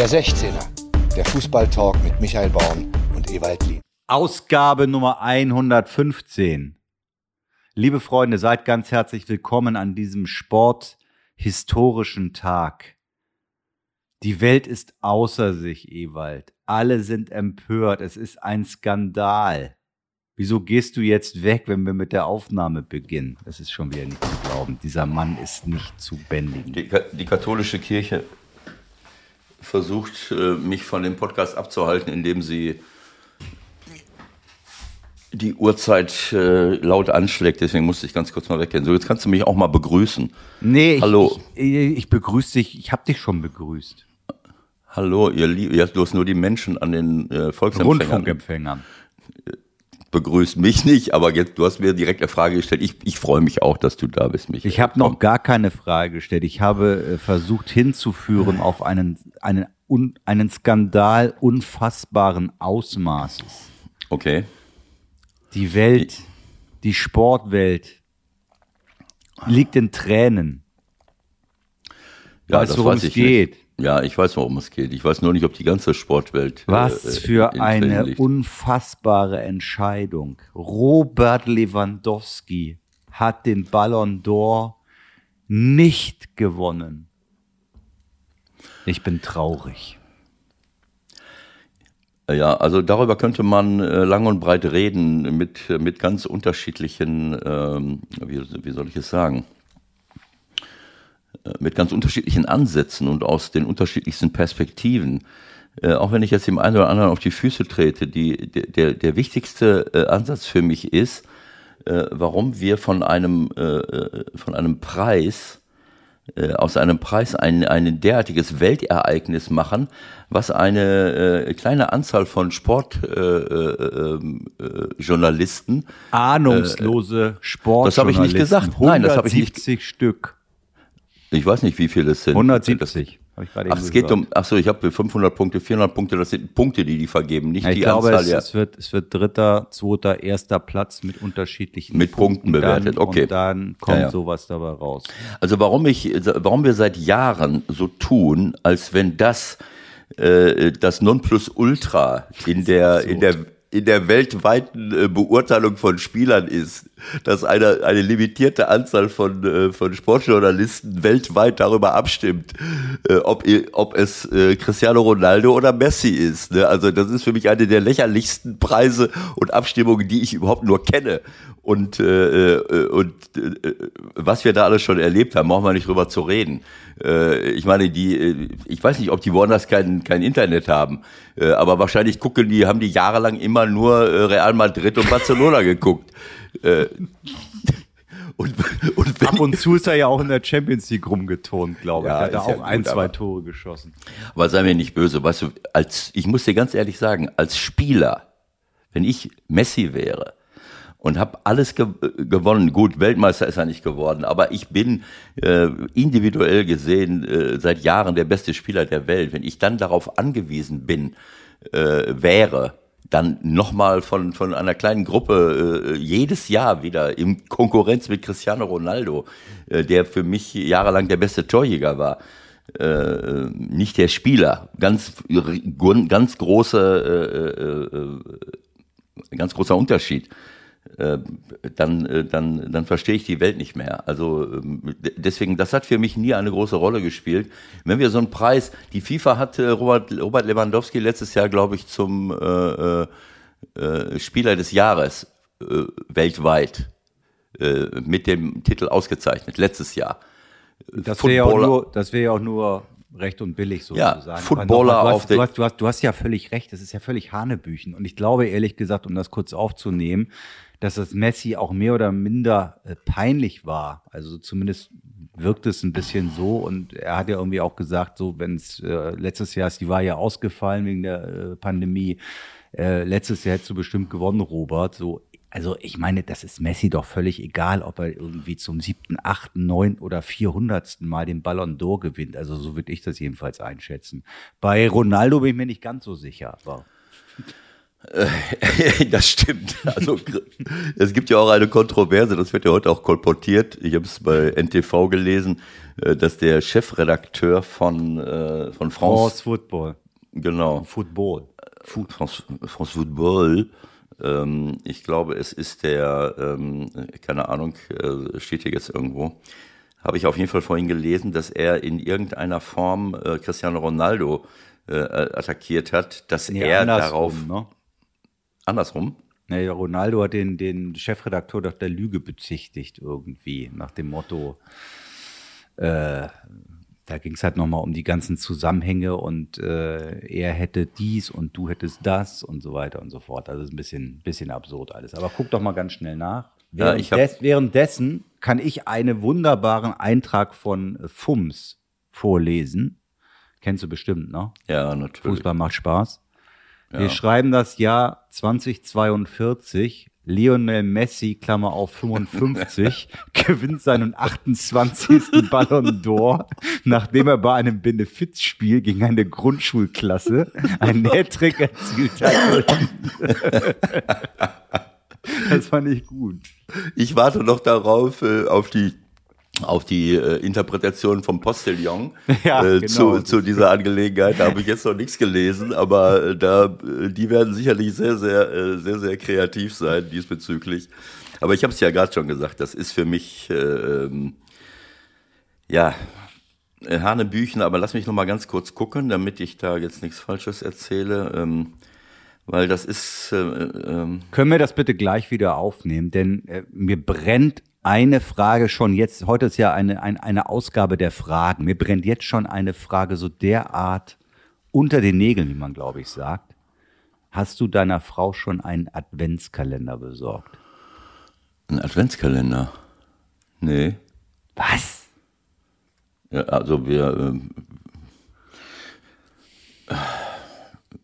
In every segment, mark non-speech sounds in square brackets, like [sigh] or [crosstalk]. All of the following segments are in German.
Der 16er, der Fußballtalk mit Michael Baum und Ewald Lien. Ausgabe Nummer 115. Liebe Freunde, seid ganz herzlich willkommen an diesem sporthistorischen Tag. Die Welt ist außer sich, Ewald. Alle sind empört. Es ist ein Skandal. Wieso gehst du jetzt weg, wenn wir mit der Aufnahme beginnen? Das ist schon wieder nicht zu glauben. Dieser Mann ist nicht zu bändigen. Die, die katholische Kirche versucht, äh, mich von dem Podcast abzuhalten, indem sie die Uhrzeit äh, laut anschlägt. Deswegen musste ich ganz kurz mal weggehen. So, jetzt kannst du mich auch mal begrüßen. Nee, Hallo. ich, ich, ich begrüße dich. Ich habe dich schon begrüßt. Hallo, ihr Lieben. Ja, du hast nur die Menschen an den äh, Volksempfängern Rundfunkempfängern. Begrüßt mich nicht, aber jetzt, du hast mir direkt eine Frage gestellt. Ich, ich freue mich auch, dass du da bist, Michael. Ich habe noch gar keine Frage gestellt. Ich habe äh, versucht hinzuführen auf einen, einen, un, einen Skandal unfassbaren Ausmaßes. Okay. Die Welt, die Sportwelt liegt in Tränen. Ja, weißt worum es geht? Nicht. Ja, ich weiß, worum es geht. Ich weiß nur nicht, ob die ganze Sportwelt. Was äh, für in eine liegt. unfassbare Entscheidung. Robert Lewandowski hat den Ballon d'Or nicht gewonnen. Ich bin traurig. Ja, also darüber könnte man äh, lang und breit reden mit, mit ganz unterschiedlichen, ähm, wie, wie soll ich es sagen, Äh, mit ganz unterschiedlichen Ansätzen und aus den unterschiedlichsten Perspektiven. Äh, auch wenn ich jetzt dem einen oder anderen auf die Füße trete, die, der, der, wichtigste äh, Ansatz für mich ist, äh, warum wir von einem, äh, äh, von einem Preis äh, aus einem Preis ein, ein derartiges Weltereignis machen, was eine äh, kleine Anzahl von Sportjournalisten äh, äh, Ahnungslose Sport. das habe ich nicht gesagt. Nein, das habe ich nicht- 170 Stück. Ich weiß nicht, wie viele es sind. 170. Habe ich Ach, es geht um, ach so, ich habe 500 Punkte, 400 Punkte, das sind Punkte, die die vergeben, nicht Ja, ich die glaube, Anzahl es, der. es, wird, es wird dritter, zweiter, erster Platz mit unterschiedlichen Mit Punkten bewertet, dann, okay. Und dann kommt Ja, ja. sowas dabei raus. Also warum ich, warum wir seit Jahren so tun, als wenn das äh, das Nonplusultra in der [laughs] in der in der weltweiten äh, Beurteilung von Spielern ist, dass eine eine limitierte Anzahl von äh, von Sportjournalisten weltweit darüber abstimmt, äh, ob ob es äh, Cristiano Ronaldo oder Messi ist. Ne? Also das ist für mich eine der lächerlichsten Preise und Abstimmungen, die ich überhaupt nur kenne. Und, und was wir da alles schon erlebt haben, brauchen wir nicht drüber zu reden. Ich meine, die, ich weiß nicht, ob die woanders kein, kein Internet haben, aber wahrscheinlich gucken die, haben die jahrelang immer nur Real Madrid und Barcelona geguckt. Äh, und, und wenn Ab und zu ist er ja auch in der Champions League rumgeturnt, glaube ich. Ja, Da hat er ist ja auch ein, gut, zwei Tore geschossen. Aber sei mir nicht böse, weißt du, als, ich muss dir ganz ehrlich sagen, als Spieler, wenn ich Messi wäre und habe alles ge gewonnen, gut, Weltmeister ist er nicht geworden, aber ich bin äh, individuell gesehen äh, seit Jahren der beste Spieler der Welt. Wenn ich dann darauf angewiesen bin, äh, wäre, dann nochmal von, von einer kleinen Gruppe äh, jedes Jahr wieder in Konkurrenz mit Cristiano Ronaldo, äh, der für mich jahrelang der beste Torjäger war, äh, nicht der Spieler. Ganz, ganz große, äh, äh, ganz großer Unterschied. Äh, dann, äh, dann, dann verstehe ich die Welt nicht mehr. Also ähm, deswegen, das hat für mich nie eine große Rolle gespielt. Wenn wir so einen Preis, die FIFA hatte Robert, Robert Lewandowski letztes Jahr, glaube ich, zum äh, äh, äh, Spieler des Jahres äh, weltweit mit dem Titel ausgezeichnet, letztes Jahr. Das wäre ja, auch Footballer- nur- das wär ja auch nur recht und billig Ja, sozusagen. Footballer Aber nochmal, auf du du, du hast ja völlig recht, das ist ja völlig Hanebüchen. Und ich glaube ehrlich gesagt, um das kurz aufzunehmen, dass das Messi auch mehr oder minder äh, peinlich war. Also zumindest wirkt es ein bisschen so. Und er hat ja irgendwie auch gesagt, so wenn es äh, letztes Jahr ist, die war ja ausgefallen wegen der äh, Pandemie. Äh, letztes Jahr hättest du bestimmt gewonnen, Robert. So, also ich meine, das ist Messi doch völlig egal, ob er irgendwie zum siebten, achten, neunten oder vierhundertsten Mal den Ballon d'Or gewinnt. Also so würde ich das jedenfalls einschätzen. Bei Ronaldo bin ich mir nicht ganz so sicher. Aber [laughs] das stimmt. Also es gibt ja auch eine Kontroverse, das wird ja heute auch kolportiert. Ich habe es bei NTV gelesen, äh, dass der Chefredakteur von, äh, von France, France Football. genau, Football. France, France Football. Ähm, ich glaube, es ist der, ähm, keine Ahnung, äh, steht hier jetzt irgendwo. Habe ich auf jeden Fall vorhin gelesen, dass er in irgendeiner Form äh, Cristiano Ronaldo äh, attackiert hat, dass Nee, er darauf Ne? Andersrum. Nee, Ronaldo hat den, den Chefredakteur doch der Lüge bezichtigt irgendwie, nach dem Motto, äh, da ging es halt nochmal um die ganzen Zusammenhänge und äh, er hätte dies und du hättest das und so weiter und so fort. Also ist ein bisschen, bisschen absurd alles. Aber guck doch mal ganz schnell nach. Ja, ich hab- Währenddes, währenddessen kann ich einen wunderbaren Eintrag von äh, FUMS vorlesen. Kennst du bestimmt, ne? Ja, natürlich. Fußball macht Spaß. Wir schreiben das Jahr 2042. Lionel Messi, Klammer auf 55, [laughs] gewinnt seinen 28. Ballon d'Or, nachdem er bei einem Benefizspiel gegen eine Grundschulklasse einen [laughs] Hattrick erzielt hat. [laughs] Das fand ich gut. Ich warte noch darauf, äh, auf die auf die äh, Interpretation vom Postillon [laughs] Ja, äh, genau. zu, zu dieser Angelegenheit. Da habe ich jetzt noch nichts gelesen, aber äh, da, äh, die werden sicherlich sehr, sehr, äh, sehr, sehr kreativ sein diesbezüglich. Aber ich habe es ja gerade schon gesagt, das ist für mich, äh, ähm, ja, Hanebüchen, aber lass mich noch mal ganz kurz gucken, damit ich da jetzt nichts Falsches erzähle, ähm, weil das ist, äh, ähm, Können wir das bitte gleich wieder aufnehmen? Denn mir brennt eine Frage schon jetzt, heute ist ja eine, eine, eine Ausgabe der Fragen, mir brennt jetzt schon eine Frage so derart unter den Nägeln, wie man glaube ich sagt. Hast du deiner Frau schon einen Adventskalender besorgt? ein Adventskalender. Nee. Was? Ja, also wir, ähm,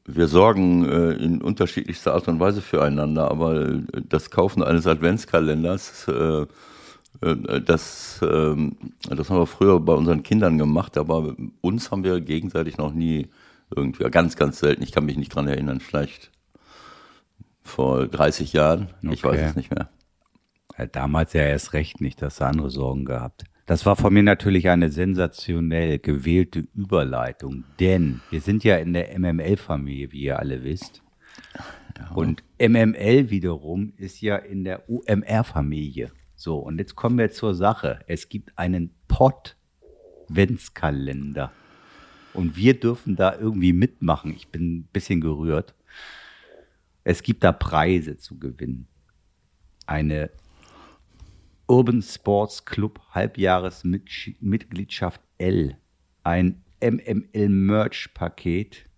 wir sorgen äh, in unterschiedlichster Art und Weise füreinander, aber äh, das Kaufen eines Adventskalenders, äh, äh, das, ähm, das haben wir früher bei unseren Kindern gemacht, aber uns haben wir gegenseitig noch nie irgendwie, ganz, ganz selten, ich kann mich nicht dran erinnern, vielleicht vor 30 Jahren, ich Okay. weiß es nicht mehr. Damals ja erst recht nicht, du andere Sorgen gehabt. Das war von mir natürlich eine sensationell gewählte Überleitung, denn wir sind ja in der MML-Familie, wie ihr alle wisst. Und MML wiederum ist ja in der UMR-Familie. So, und jetzt kommen wir zur Sache. Es gibt einen Pod-Ventskalender. Und wir dürfen da irgendwie mitmachen. Ich bin ein bisschen gerührt. Es gibt da Preise zu gewinnen. Eine Urban Sports Club Halbjahresmitgliedschaft L, ein MML Merch Paket,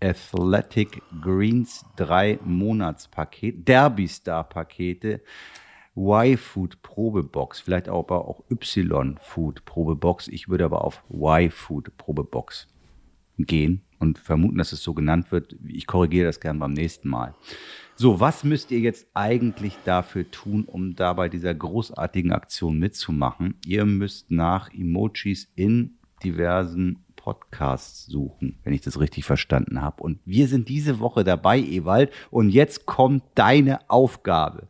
Athletic Greens 3 Monatspaket, Derby Star Pakete, Y-Food Probebox, vielleicht aber auch Y-Food Probebox. Ich würde aber auf Y-Food Probebox gehen und vermuten, dass es so genannt wird. Ich korrigiere das gern beim nächsten Mal. So, was müsst ihr jetzt eigentlich dafür tun, um da bei dieser großartigen Aktion mitzumachen? Ihr müsst nach Emojis in diversen Podcasts suchen, wenn ich das richtig verstanden habe. Und wir sind diese Woche dabei, Ewald. Und jetzt kommt deine Aufgabe.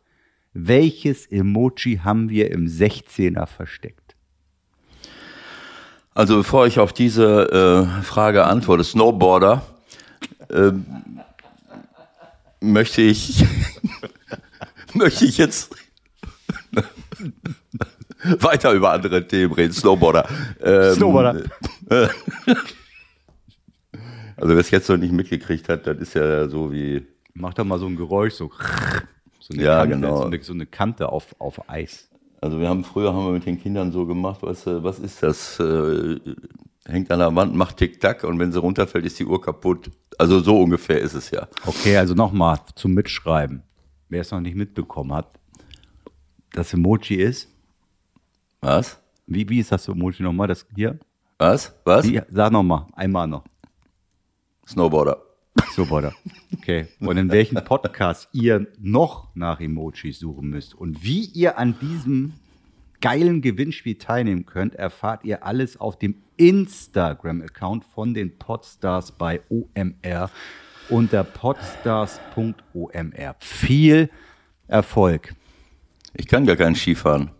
Welches Emoji haben wir im 16er versteckt? Also bevor ich auf diese äh, Frage antworte, Snowboarder, ähm, möchte ich [laughs] möchte ich jetzt [laughs] weiter über andere Themen reden. Snowboarder. Ähm, Snowboarder. äh, [laughs] also wer es jetzt noch nicht mitgekriegt hat, das ist ja so wie Mach doch mal so ein Geräusch, so. so eine Ja, Kante, genau. So eine, so eine Kante auf, auf Eis. Also wir haben früher haben wir mit den Kindern so gemacht, weißt du, was ist das? Äh, hängt an der Wand, macht Tick-Tack und wenn sie runterfällt, ist die Uhr kaputt. Also so ungefähr ist es ja. Okay, also nochmal zum Mitschreiben. Wer es noch nicht mitbekommen hat, das Emoji ist, Was? wie, wie ist das Emoji nochmal? Das hier? Was? Was? Wie, sag nochmal, einmal noch. Snowboarder. So, Bruder. Okay. Und in welchem Podcast ihr noch nach Emojis suchen müsst und wie ihr an diesem geilen Gewinnspiel teilnehmen könnt, erfahrt ihr alles auf dem Instagram-Account von den Podstars bei OMR. unter podstars.omr. Viel Erfolg. Ich kann gar keinen Skifahren.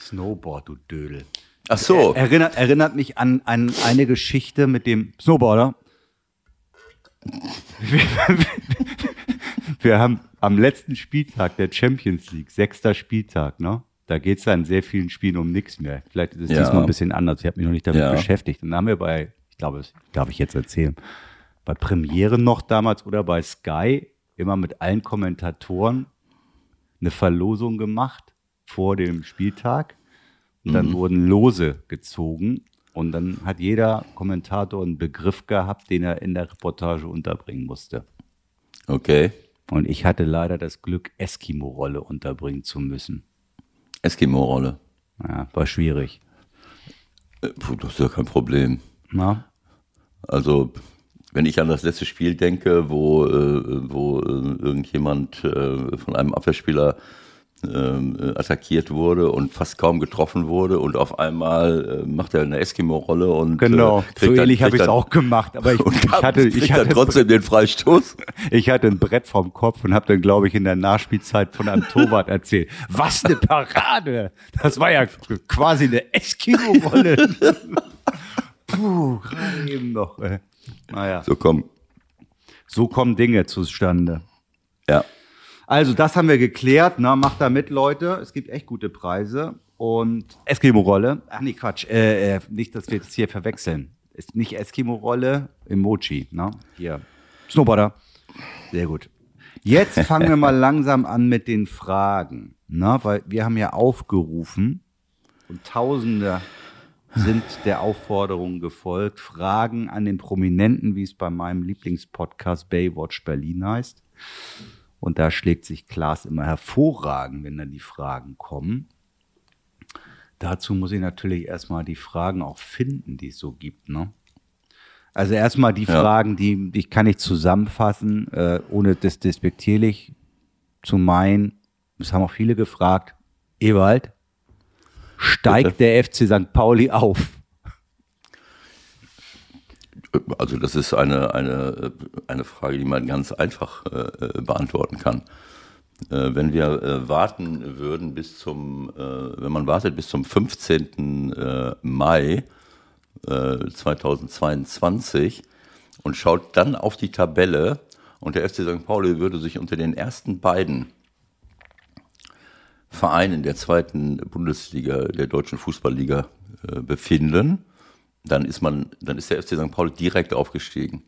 Snowboard, du Dödel. Ach so. Erinnert, erinnert mich an, an eine Geschichte mit dem Snowboarder. [laughs] Wir haben am letzten Spieltag der Champions League, sechster Spieltag, ne? Da geht's ja in sehr vielen Spielen um nichts mehr. Vielleicht ist es Ja. diesmal ein bisschen anders. Ich habe mich noch nicht damit Ja. beschäftigt. Und dann haben wir bei, ich glaube, das darf ich jetzt erzählen, bei Premiere noch damals oder bei Sky immer mit allen Kommentatoren eine Verlosung gemacht vor dem Spieltag. Und dann wurden Lose gezogen. Und dann hat jeder Kommentator einen Begriff gehabt, den er in der Reportage unterbringen musste. Okay. Und ich hatte leider das Glück, Eskimo-Rolle unterbringen zu müssen. Eskimo-Rolle. Ja, war schwierig. Äh, puh, Das ist ja kein Problem. Na? Also, wenn ich an das letzte Spiel denke, wo, äh, wo äh, irgendjemand von einem Abwehrspieler äh, attackiert wurde und fast kaum getroffen wurde und auf einmal äh, macht er eine Eskimo-Rolle und Genau, äh, so ähnlich habe ich es auch gemacht. Aber ich, [laughs] ich hatte, [laughs] ich hatte, trotzdem den Freistoß. [laughs] ich hatte ein Brett vom Kopf und habe dann, glaube ich, in der Nachspielzeit von einem Torwart erzählt. Was eine Parade! Das war ja quasi eine Eskimo-Rolle. Puh, gerade eben noch. Ey. Naja, So komm. so kommen Dinge zustande. Ja. Also, das haben wir geklärt. Na, macht da mit, Leute. Es gibt echt gute Preise. Und Eskimo-Rolle. Ach nee, Quatsch. Äh, äh, nicht, dass wir das hier verwechseln. Ist nicht Eskimo-Rolle, Emoji. Ne? Hier. Snowboarder. Sehr gut. Jetzt [laughs] fangen wir mal langsam an mit den Fragen. Na, weil wir haben ja aufgerufen und Tausende sind der Aufforderung gefolgt. Fragen an den Prominenten, wie es bei meinem Lieblingspodcast Baywatch Berlin heißt. Und da schlägt sich Klaas immer hervorragend, wenn dann die Fragen kommen. Dazu muss ich natürlich erstmal die Fragen auch finden, die es so gibt. Ne? Also erstmal die Ja. Fragen, die, die kann ich zusammenfassen, äh, ohne das despektierlich zu meinen. Das haben auch viele gefragt. Ewald, steigt der FC St. Pauli auf? Also das ist eine, eine, eine Frage, die man ganz einfach äh, beantworten kann. Äh, wenn wir äh, warten würden bis zum, äh, wenn man wartet bis zum 15. Äh, Mai äh, 2022 und schaut dann auf die Tabelle und der FC St. Pauli würde sich unter den ersten beiden Vereinen der zweiten Bundesliga, der deutschen Fußballliga äh, befinden, dann ist man, dann ist der FC St. Pauli direkt aufgestiegen.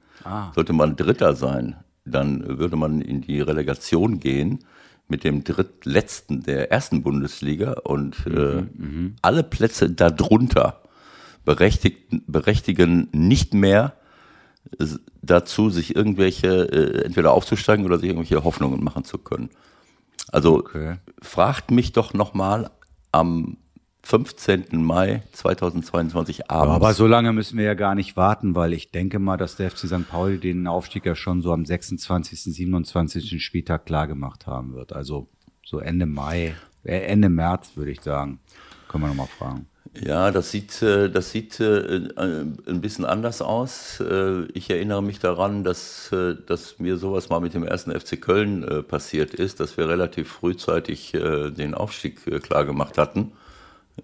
Sollte man Dritter sein, dann würde man in die Relegation gehen mit dem drittletzten der ersten Bundesliga und äh, alle Plätze darunter berechtigen nicht mehr äh, dazu, sich irgendwelche, äh, entweder aufzusteigen oder sich irgendwelche Hoffnungen machen zu können. Also Okay. fragt mich doch nochmal am 15. Mai 2022 abends. Aber so lange müssen wir ja gar nicht warten, weil ich denke mal, dass der FC St. Pauli den Aufstieg ja schon so am 26., 27. Spieltag klar gemacht haben wird. Also so Ende Mai, äh, Ende März würde ich sagen. Können wir nochmal fragen. Ja, das sieht, äh, das sieht äh, äh, ein bisschen anders aus. Ich erinnere mich daran, dass, dass mir sowas mal mit dem ersten FC Köln passiert ist, dass wir relativ frühzeitig den Aufstieg äh, klar gemacht hatten.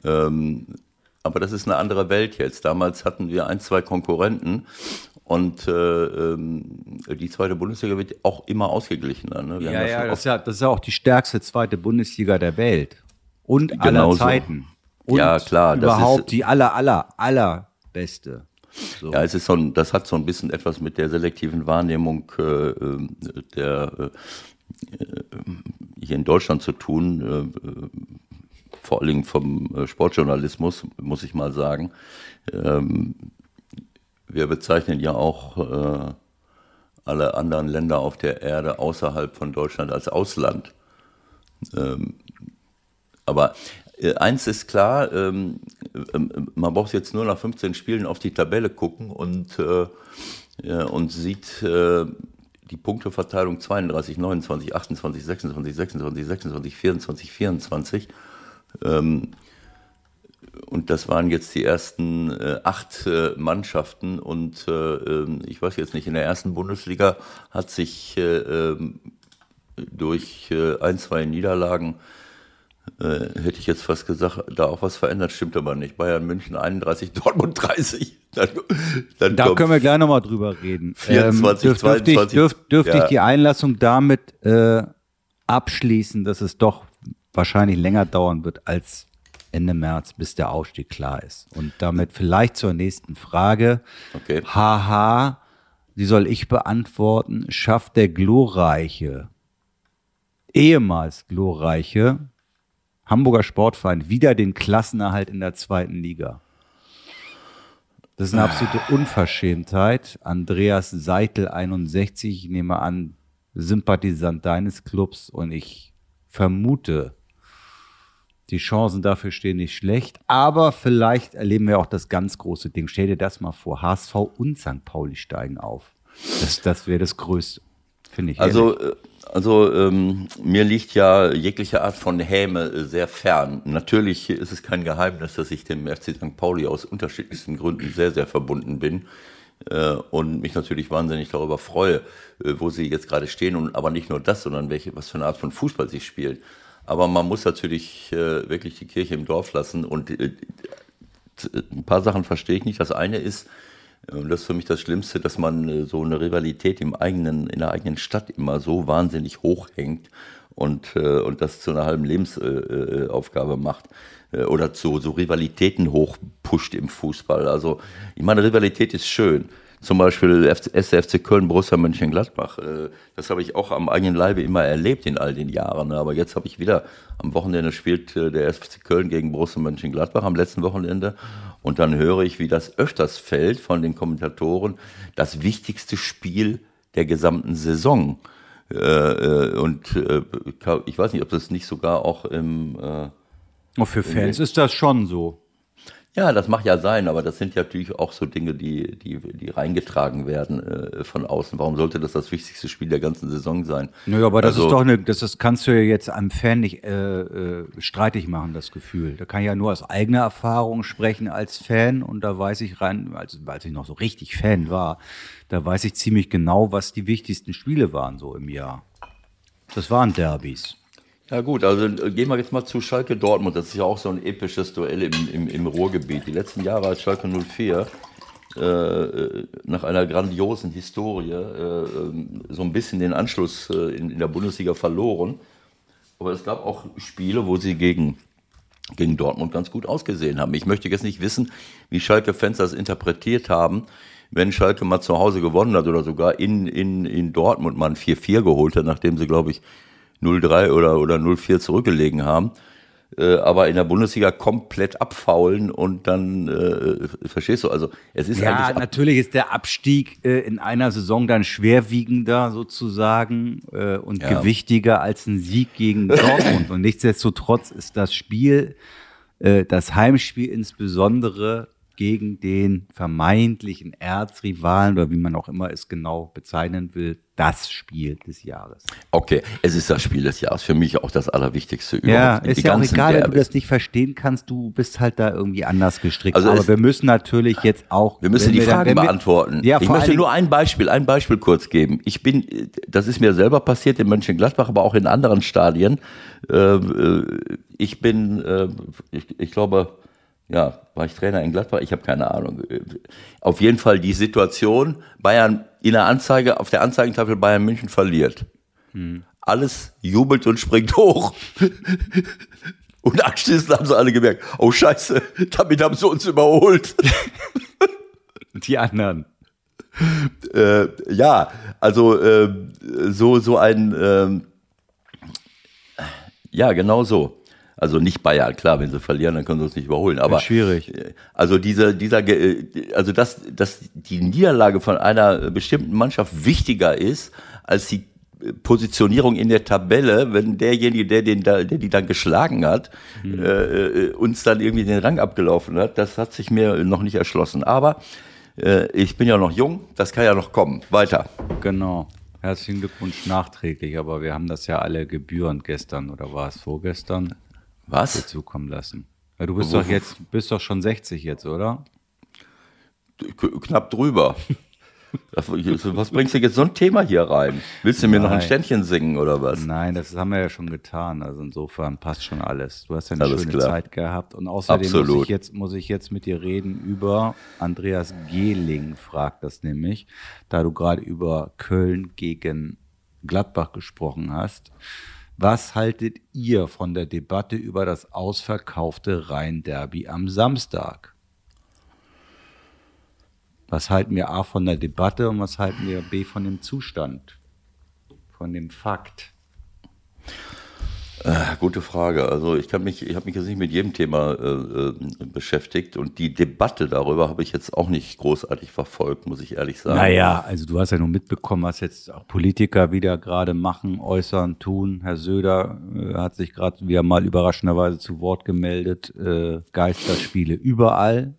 Ähm, Aber das ist eine andere Welt jetzt. Damals hatten wir ein, zwei Konkurrenten und äh, ähm, die zweite Bundesliga wird auch immer ausgeglichener. Ne? Ja, schon ja, das ist ja, das ist ja auch die stärkste zweite Bundesliga der Welt. Und aller Genau so. Zeiten. Und Ja, klar, das Überhaupt ist- die aller, aller, allerbeste. So. Ja, es ist so ein, das hat so ein bisschen etwas mit der selektiven Wahrnehmung äh, äh, der äh, äh, hier in Deutschland zu tun, äh, vor allen Dingen vom äh, Sportjournalismus, muss ich mal sagen. Ähm, wir bezeichnen ja auch äh, alle anderen Länder auf der Erde außerhalb von Deutschland als Ausland. Ähm, aber äh, eins ist klar, ähm, man braucht jetzt nur nach 15 Spielen auf die Tabelle gucken und, und sieht die Punkteverteilung 32, 29, 28, 26, 26, 26, 24, 24. Ähm, und das waren jetzt die ersten äh, acht äh, Mannschaften. Und äh, ähm, ich weiß jetzt nicht, in der ersten Bundesliga hat sich äh, ähm, durch äh, ein, zwei Niederlagen, äh, hätte ich jetzt fast gesagt, da auch was verändert, stimmt aber nicht. Bayern München 31, [laughs] Dortmund 30. Dann, dann da können wir gleich nochmal drüber reden. 24, ähm, dürf, 22. Dürfte ich, dürf, dürf ja. ich die Einlassung damit abschließen, dass es doch wahrscheinlich länger dauern wird als Ende März, bis der Ausstieg klar ist. Und damit vielleicht zur nächsten Frage. Okay. Haha, die soll ich beantworten. Schafft der glorreiche, ehemals glorreiche Hamburger Sportverein wieder den Klassenerhalt in der zweiten Liga? Das ist eine absolute Unverschämtheit. Andreas Seitel 61, ich nehme an, Sympathisant deines Clubs und ich vermute, die Chancen dafür stehen nicht schlecht, aber vielleicht erleben wir auch das ganz große Ding. Stell dir das mal vor, HSV und St. Pauli steigen auf. Das, das wäre das Größte, finde ich. Also, ehrlich. also ähm, mir liegt ja jegliche Art von Häme äh, sehr fern. Natürlich ist es kein Geheimnis, dass ich dem FC St. Pauli aus unterschiedlichsten Gründen sehr, sehr verbunden bin äh, und mich natürlich wahnsinnig darüber freue, äh, wo sie jetzt gerade stehen und aber nicht nur das, sondern welche, was für eine Art von Fußball sie spielen. Aber man muss natürlich äh, wirklich die Kirche im Dorf lassen und äh, ein paar Sachen verstehe ich nicht. Das eine ist, und das ist für mich das Schlimmste, dass man äh, so eine Rivalität im eigenen, in der eigenen Stadt immer so wahnsinnig hochhängt und, äh, und das zu einer halben Lebensaufgabe äh, macht äh, oder zu so Rivalitäten hochpusht im Fußball. Also ich meine, Rivalität ist schön zum Beispiel SFC Köln, Borussia Mönchengladbach. Äh, das habe ich auch am eigenen Leibe immer erlebt in all den Jahren. Aber jetzt habe ich wieder, am Wochenende spielt äh, der SFC Köln gegen Borussia Mönchengladbach am letzten Wochenende. Und dann höre ich, wie das öfters fällt von den Kommentatoren, das wichtigste Spiel der gesamten Saison. Äh, und ich weiß nicht, ob das nicht sogar auch im... Oh, für Fans ist das schon so. Ja, das mag ja sein, aber das sind ja natürlich auch so Dinge, die, die, die reingetragen werden äh, von außen. Warum sollte das das wichtigste Spiel der ganzen Saison sein? Nö, aber das also, ist doch eine, das ist, kannst du ja jetzt einem Fan nicht äh, äh, streitig machen, das Gefühl. Da kann ich ja nur aus eigener Erfahrung sprechen als Fan und da weiß ich rein, als, als ich noch so richtig Fan war, da weiß ich ziemlich genau, was die wichtigsten Spiele waren so im Jahr. Das waren Derbys. Ja gut, also äh, gehen wir jetzt mal zu Schalke Dortmund. Das ist ja auch so ein episches Duell im, im, im Ruhrgebiet. Die letzten Jahre hat Schalke 04 äh, äh, nach einer grandiosen Historie äh, so ein bisschen den Anschluss äh, in, in, der Bundesliga verloren. Aber es gab auch Spiele, wo sie gegen, gegen Dortmund ganz gut ausgesehen haben. Ich möchte jetzt nicht wissen, wie Schalke-Fans das interpretiert haben wenn Schalke mal zu Hause gewonnen hat oder sogar in, in, in Dortmund mal ein 4-4 geholt hat, nachdem sie, glaube ich, 0-3 oder, oder 0-4 zurückgelegen haben. Äh, aber in der Bundesliga komplett abfaulen und dann, äh, verstehst du, also es ist Ja, natürlich ist der Abstieg äh, in einer Saison dann schwerwiegender sozusagen äh, und ja. gewichtiger als ein Sieg gegen [laughs] Dortmund. und nichtsdestotrotz ist das Spiel, äh, das Heimspiel insbesondere gegen den vermeintlichen Erzrivalen oder wie man auch immer es genau bezeichnen will, das Spiel des Jahres. Okay, es ist das Spiel des Jahres. Für mich auch das Allerwichtigste überhaupt. Ja, ist ja auch egal, Derbys. wenn du das nicht verstehen kannst, du bist halt da irgendwie anders gestrickt. Also Aber wir müssen natürlich jetzt auch. Wir müssen die Fragen dann, beantworten. Ja, ich möchte nur ein Beispiel, ein Beispiel kurz geben. Ich bin, das ist mir selber passiert in Mönchengladbach, aber auch in anderen Stadien. Ähm, äh, ich bin, äh, ich, ich glaube, ja, war ich Trainer in Gladbach? Ich habe keine Ahnung. Auf jeden Fall die Situation, Bayern in der Anzeige, auf der Anzeigentafel Bayern München verliert. Hm. Alles jubelt und springt hoch. [laughs] und anschließend haben sie alle gemerkt, oh Scheiße, damit haben sie uns überholt. [laughs] die anderen. Äh, ja, also äh, so, so ein, äh, ja, genau so. Also nicht Bayern, klar, wenn sie verlieren, dann können sie uns nicht überholen. Aber schwierig. Also dieser, dieser, also dass, dass die Niederlage von einer bestimmten Mannschaft wichtiger ist als die Positionierung in der Tabelle, wenn derjenige, der den, der die dann geschlagen hat, mhm. äh, uns dann irgendwie den Rang abgelaufen hat, das hat sich mir noch nicht erschlossen. Aber äh, ich bin ja noch jung, das kann ja noch kommen. Weiter. Genau. Herzlichen Glückwunsch nachträglich, aber wir haben das ja alle gebührend gestern oder war es vorgestern? Was? zukommen lassen. Ja, du bist doch jetzt, bist doch schon 60 jetzt, oder? Knapp drüber. Was bringst du jetzt so ein Thema hier rein? Willst du mir Nein. noch ein Ständchen singen oder was? Nein, das haben wir ja schon getan. Also insofern passt schon alles. Du hast ja eine alles schöne klar. Zeit gehabt. Und außerdem muss ich, jetzt, muss ich jetzt mit dir reden über Andreas Gehling, fragt das nämlich, da du gerade über Köln gegen Gladbach gesprochen hast. Was haltet ihr von der Debatte über das ausverkaufte Rhein-Derby am Samstag? Was halten wir A von der Debatte und was halten wir B von dem Zustand, von dem Fakt? Äh, gute Frage. Also ich kann mich, ich habe mich jetzt nicht mit jedem Thema äh, äh, beschäftigt und die Debatte darüber habe ich jetzt auch nicht großartig verfolgt, muss ich ehrlich sagen. Naja, also du hast ja nur mitbekommen, was jetzt auch Politiker wieder gerade machen, äußern, tun. Herr Söder äh, hat sich gerade wieder mal überraschenderweise zu Wort gemeldet. Äh, Geisterspiele überall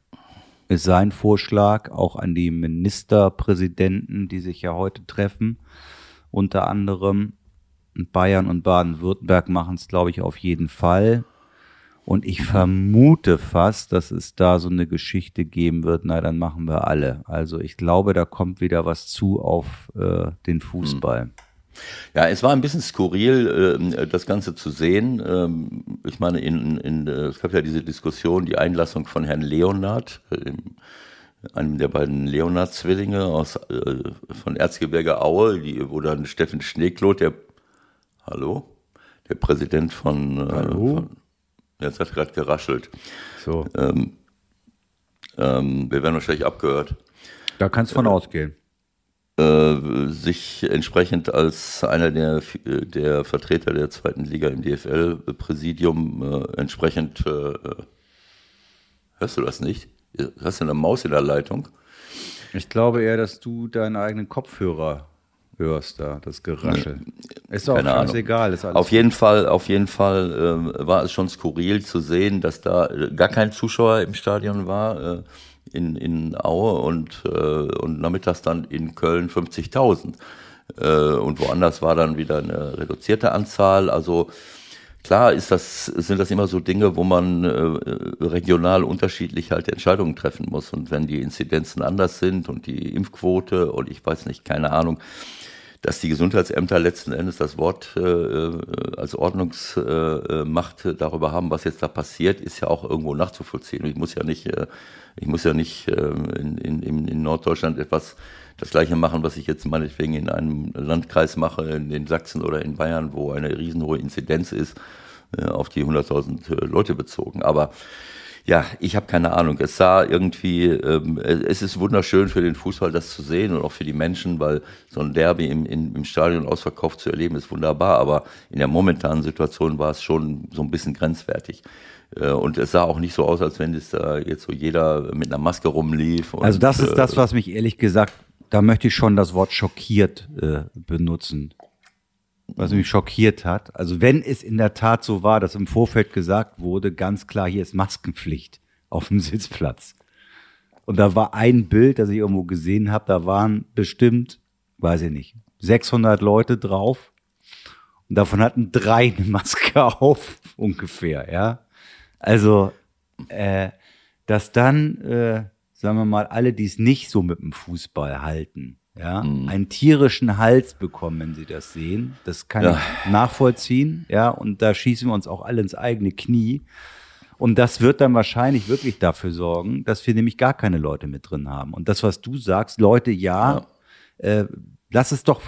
ist sein Vorschlag auch an die Ministerpräsidenten, die sich ja heute treffen, unter anderem. Bayern und Baden-Württemberg machen es, glaube ich, auf jeden Fall. Und ich vermute fast, dass es da so eine Geschichte geben wird, na, dann machen wir alle. Also ich glaube, da kommt wieder was zu auf äh, den Fußball. Hm. Ja, es war ein bisschen skurril, äh, das Ganze zu sehen. Ähm, ich meine, in, in, äh, es gab ja diese Diskussion, die Einlassung von Herrn Leonard, äh, einem der beiden Leonard-Zwillinge aus, von Erzgebirge Aue, die, wo dann Steffen Schneekloth, der, hallo? Der Präsident von, hallo? Von, jetzt hat gerade geraschelt. So. Ähm, ähm, wir werden wahrscheinlich abgehört. Da kannst du von ausgehen. Äh, sich entsprechend als einer der, der Vertreter der zweiten Liga im DFL-Präsidium äh, entsprechend, äh, hörst du das nicht? Hast du eine Maus in der Leitung? Ich glaube eher, dass du deinen eigenen Kopfhörer hörst da, das Geraschel. Nee, ist doch ganz egal. Ist auf jeden Fall, auf jeden Fall äh, war es schon skurril zu sehen, dass da gar kein Zuschauer im Stadion war. Äh, in, in Aue und, äh, und nachmittags dann in Köln 50.000. Äh, und woanders war dann wieder eine reduzierte Anzahl. Also klar ist das, sind das immer so Dinge, wo man äh, regional unterschiedlich halt Entscheidungen treffen muss. Und wenn die Inzidenzen anders sind und die Impfquote und ich weiß nicht, keine Ahnung, dass die Gesundheitsämter letzten Endes das Wort äh, äh als Ordnungsmacht äh, darüber haben, was jetzt da passiert, ist ja auch irgendwo nachzuvollziehen. Ich muss ja nicht, äh, ich muss ja nicht äh, in, in, in Norddeutschland etwas das gleiche machen, was ich jetzt meinetwegen in einem Landkreis mache, in, in Sachsen oder in Bayern, wo eine riesenhohe Inzidenz ist, äh, auf die 100.000 äh, Leute bezogen. Aber ja, ich habe keine Ahnung. Es sah irgendwie, ähm, es ist wunderschön für den Fußball, das zu sehen und auch für die Menschen, weil so ein Derby im, im, im Stadion ausverkauft zu erleben, ist wunderbar. Aber in der momentanen Situation war es schon so ein bisschen grenzwertig. Äh, und es sah auch nicht so aus, als wenn es da jetzt so jeder mit einer Maske rumlief. Und, also das ist das, was mich ehrlich gesagt, da möchte ich schon das Wort schockiert äh, benutzen was mich schockiert hat. Also wenn es in der Tat so war, dass im Vorfeld gesagt wurde, ganz klar, hier ist Maskenpflicht auf dem [laughs] Sitzplatz. Und da war ein Bild, das ich irgendwo gesehen habe, da waren bestimmt, weiß ich nicht, 600 Leute drauf. Und davon hatten drei eine Maske [laughs] auf, ungefähr, ja. Also, äh, dass dann, äh, sagen wir mal, alle, die es nicht so mit dem Fußball halten, ja, mhm. einen tierischen Hals bekommen, wenn sie das sehen. Das kann ja. ich nachvollziehen, ja, und da schießen wir uns auch alle ins eigene Knie. Und das wird dann wahrscheinlich wirklich dafür sorgen, dass wir nämlich gar keine Leute mit drin haben. Und das, was du sagst, Leute, ja, ja. Äh, lass es doch,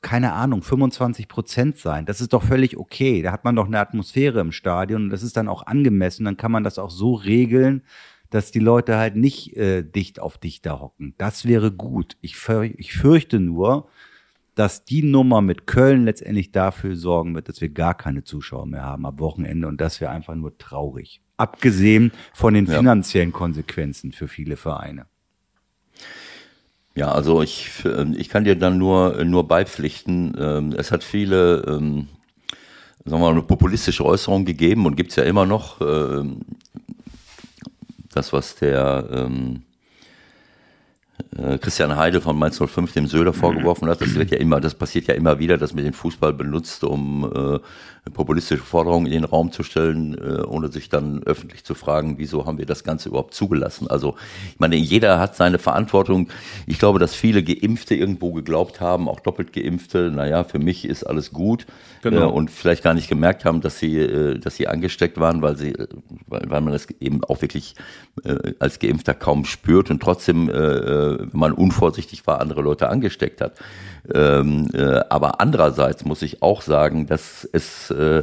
keine Ahnung, 25 Prozent sein. Das ist doch völlig okay. Da hat man doch eine Atmosphäre im Stadion und das ist dann auch angemessen. Dann kann man das auch so regeln, dass die Leute halt nicht äh, dicht auf dicht da hocken. Das wäre gut. Ich, ich fürchte nur, dass die Nummer mit Köln letztendlich dafür sorgen wird, dass wir gar keine Zuschauer mehr haben am Wochenende und das wäre einfach nur traurig. Abgesehen von den finanziellen ja. Konsequenzen für viele Vereine. Ja, also ich, ich kann dir dann nur, nur beipflichten. Ähm, es hat viele, ähm, sagen wir mal, populistische Äußerungen gegeben und gibt es ja immer noch. Das, was der, ähm, äh, Christian Heidel von Mainz 05 dem Söder vorgeworfen hat. Das wird ja immer, das passiert ja immer wieder, dass man den Fußball benutzt, um äh, populistische Forderungen in den Raum zu stellen, äh, ohne sich dann öffentlich zu fragen, wieso haben wir das Ganze überhaupt zugelassen. Also ich meine, jeder hat seine Verantwortung. Ich glaube, dass viele Geimpfte irgendwo geglaubt haben, auch doppelt Geimpfte, naja, für mich ist alles gut genau. äh, und vielleicht gar nicht gemerkt haben, dass sie, äh, dass sie angesteckt waren, weil sie, weil, weil man das eben auch wirklich äh, als Geimpfter kaum spürt und trotzdem, äh, äh wenn man unvorsichtig war, andere Leute angesteckt hat. Ähm, äh, aber andererseits muss ich auch sagen, dass es äh,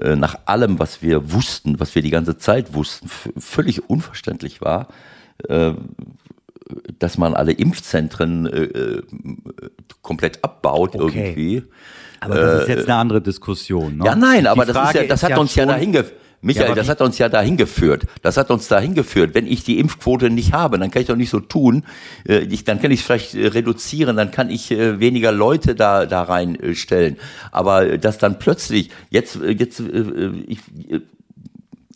äh, nach allem, was wir wussten, was wir die ganze Zeit wussten, völlig unverständlich war, äh, dass man alle Impfzentren äh, äh komplett abbaut okay. irgendwie. Aber das ist jetzt eine andere Diskussion. Ne? Ja, nein, aber das, ist ja, das hat ja uns ja dahin geführt Michael, ja, das hat uns ja dahin geführt. Das hat uns dahin geführt. Wenn ich die Impfquote nicht habe, dann kann ich doch nicht so tun. Äh, ich, dann kann ich es vielleicht äh, reduzieren, dann kann ich äh, weniger Leute da, da reinstellen. Aber dass dann plötzlich, jetzt, jetzt, ich,